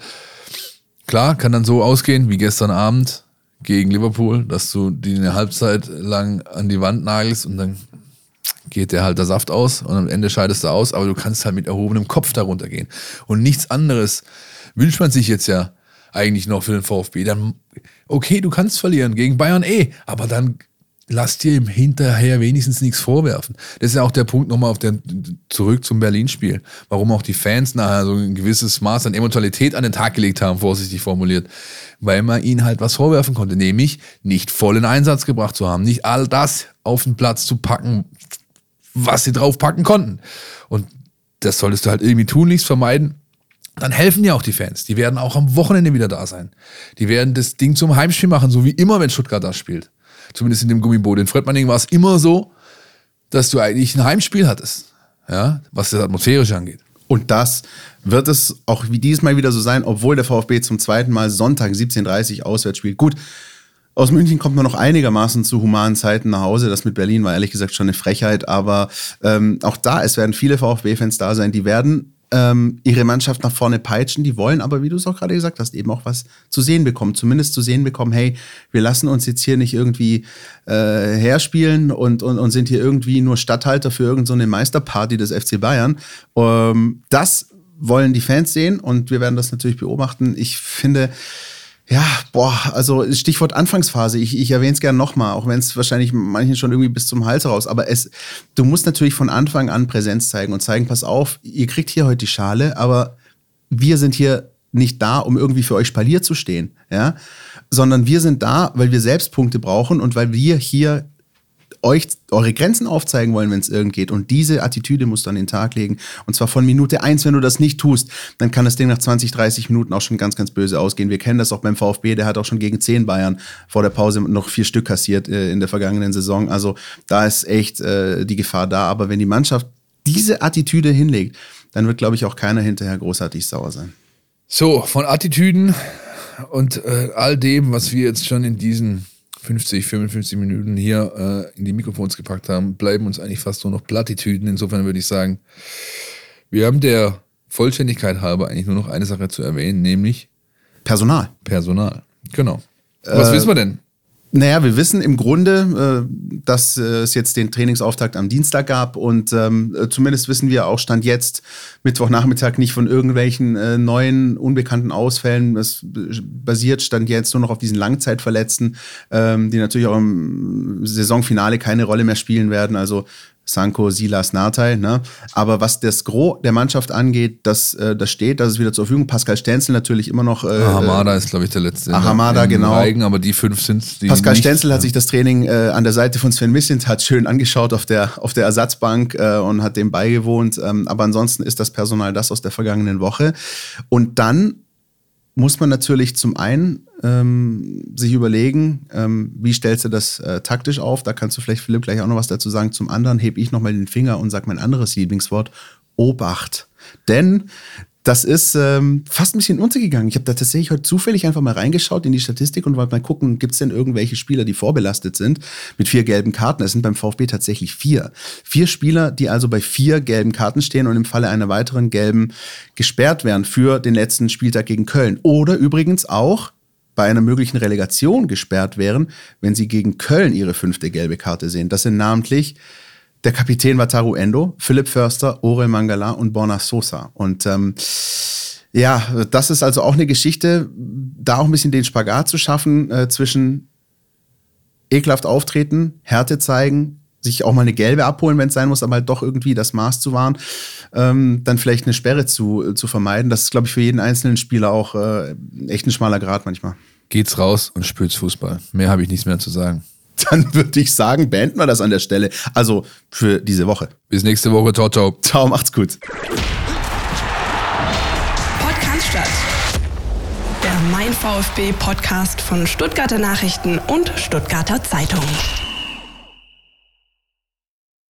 Klar, kann dann so ausgehen wie gestern Abend gegen Liverpool, dass du die eine Halbzeit lang an die Wand nagelst und dann geht der halt der Saft aus und am Ende scheidest du aus, aber du kannst halt mit erhobenem Kopf darunter gehen. Und nichts anderes wünscht man sich jetzt ja eigentlich noch für den VfB. Dann, okay, du kannst verlieren gegen Bayern eh, aber dann lass dir im Hinterher wenigstens nichts vorwerfen. Das ist ja auch der Punkt nochmal auf der, zurück zum Berlin-Spiel. Warum auch die Fans nachher so ein gewisses Maß an Emotionalität an den Tag gelegt haben, vorsichtig formuliert. Weil man ihnen halt was vorwerfen konnte, nämlich nicht vollen Einsatz gebracht zu haben, nicht all das auf den Platz zu packen, was sie drauf packen konnten. Und das solltest du halt irgendwie tunlichst vermeiden. dann helfen ja auch die Fans. Die werden auch am Wochenende wieder da sein. Die werden das Ding zum Heimspiel machen, so wie immer, wenn Stuttgart da spielt. Zumindest in dem Gummiboot. In Fredmanning war es immer so, dass du eigentlich ein Heimspiel hattest. Ja, was das atmosphärische angeht. Und das wird es auch wie diesmal wieder so sein, obwohl der VfB zum zweiten Mal Sonntag 17.30 Uhr auswärts spielt. Gut, aus München kommt man noch einigermaßen zu humanen Zeiten nach Hause. Das mit Berlin war ehrlich gesagt schon eine Frechheit. Aber ähm, auch da, es werden viele VfB-Fans da sein, die werden ähm, ihre Mannschaft nach vorne peitschen. Die wollen aber, wie du es auch gerade gesagt hast, eben auch was zu sehen bekommen. Zumindest zu sehen bekommen, hey, wir lassen uns jetzt hier nicht irgendwie äh, herspielen und, und, und sind hier irgendwie nur Stadthalter für irgendeine so Meisterparty des FC Bayern. Ähm, das wollen die Fans sehen und wir werden das natürlich beobachten. Ich finde, ja, boah, also Stichwort Anfangsphase, ich, ich erwähne es gerne nochmal, auch wenn es wahrscheinlich manchen schon irgendwie bis zum Hals raus, aber es, du musst natürlich von Anfang an Präsenz zeigen und zeigen, pass auf, ihr kriegt hier heute die Schale, aber wir sind hier nicht da, um irgendwie für euch Spalier zu stehen, ja, sondern wir sind da, weil wir selbst Punkte brauchen und weil wir hier euch eure Grenzen aufzeigen wollen, wenn es irgend geht. Und diese Attitüde musst du an den Tag legen. Und zwar von Minute eins. Wenn du das nicht tust, dann kann das Ding nach 20, 30 Minuten auch schon ganz, ganz böse ausgehen. Wir kennen das auch beim VfB. Der hat auch schon gegen 10 Bayern vor der Pause noch vier Stück kassiert äh, in der vergangenen Saison. Also da ist echt äh, die Gefahr da. Aber wenn die Mannschaft diese Attitüde hinlegt, dann wird, glaube ich, auch keiner hinterher großartig sauer sein. So, von Attitüden und äh, all dem, was wir jetzt schon in diesen 50, 55 Minuten hier äh, in die Mikrofons gepackt haben, bleiben uns eigentlich fast nur noch Plattitüden. Insofern würde ich sagen, wir haben der Vollständigkeit halber eigentlich nur noch eine Sache zu erwähnen, nämlich Personal. Personal. Genau. Was äh, wissen wir denn? Naja, wir wissen im Grunde, äh, dass äh, es jetzt den Trainingsauftakt am Dienstag gab und ähm, äh, zumindest wissen wir auch Stand jetzt, Mittwochnachmittag, nicht von irgendwelchen neuen, unbekannten Ausfällen. Es basiert Stand jetzt nur noch auf diesen Langzeitverletzten, ähm, die natürlich auch im Saisonfinale keine Rolle mehr spielen werden. Also Sanko, Silas, Nartei. Ne? Aber was das Gros der Mannschaft angeht, das, äh, das steht, das ist wieder zur Verfügung. Pascal Stenzel natürlich immer noch. Äh, Ahamada ist, glaube ich, der letzte. Ahamada, genau. Reigen, aber die fünf sind die Pascal nicht, Stenzel hat sich das Training äh, an der Seite von Sven Missint hat schön angeschaut auf der, auf der Ersatzbank äh, und hat dem beigewohnt. Ähm, aber ansonsten ist das Personal das aus der vergangenen Woche. Und dann muss man natürlich zum einen ähm, sich überlegen, ähm, wie stellst du das äh, taktisch auf? Da kannst du vielleicht, Philipp, gleich auch noch was dazu sagen. Zum anderen hebe ich nochmal den Finger und sage mein anderes Lieblingswort, Obacht. Denn das ist ähm, fast ein bisschen untergegangen. Ich habe da tatsächlich heute zufällig einfach mal reingeschaut in die Statistik und wollte mal gucken, gibt es denn irgendwelche Spieler, die vorbelastet sind mit vier gelben Karten. Es sind beim VfB tatsächlich vier. Vier Spieler, die also bei vier gelben Karten stehen und im Falle einer weiteren gelben gesperrt werden für den letzten Spieltag gegen Köln. Oder übrigens auch bei einer möglichen Relegation gesperrt wären, wenn sie gegen Köln ihre fünfte gelbe Karte sehen. Das sind namentlich der Kapitän Wataru Endo, Philipp Förster, Orel Mangala und Borna Sosa. Und ähm, ja, das ist also auch eine Geschichte, da auch ein bisschen den Spagat zu schaffen äh, zwischen ekelhaft auftreten, Härte zeigen, sich auch mal eine gelbe abholen, wenn es sein muss, aber halt doch irgendwie das Maß zu wahren, ähm, dann vielleicht eine Sperre zu, zu vermeiden. Das ist, glaube ich, für jeden einzelnen Spieler auch äh, echt ein schmaler Grad manchmal. Geht's raus und spürt's Fußball. Mehr habe ich nichts mehr zu sagen. [LAUGHS] Dann würde ich sagen, beenden wir das an der Stelle. Also für diese Woche. Bis nächste Woche. Ciao, ciao. Ciao, macht's gut. Podcast statt. Der Mein VfB Podcast von Stuttgarter Nachrichten und Stuttgarter Zeitung.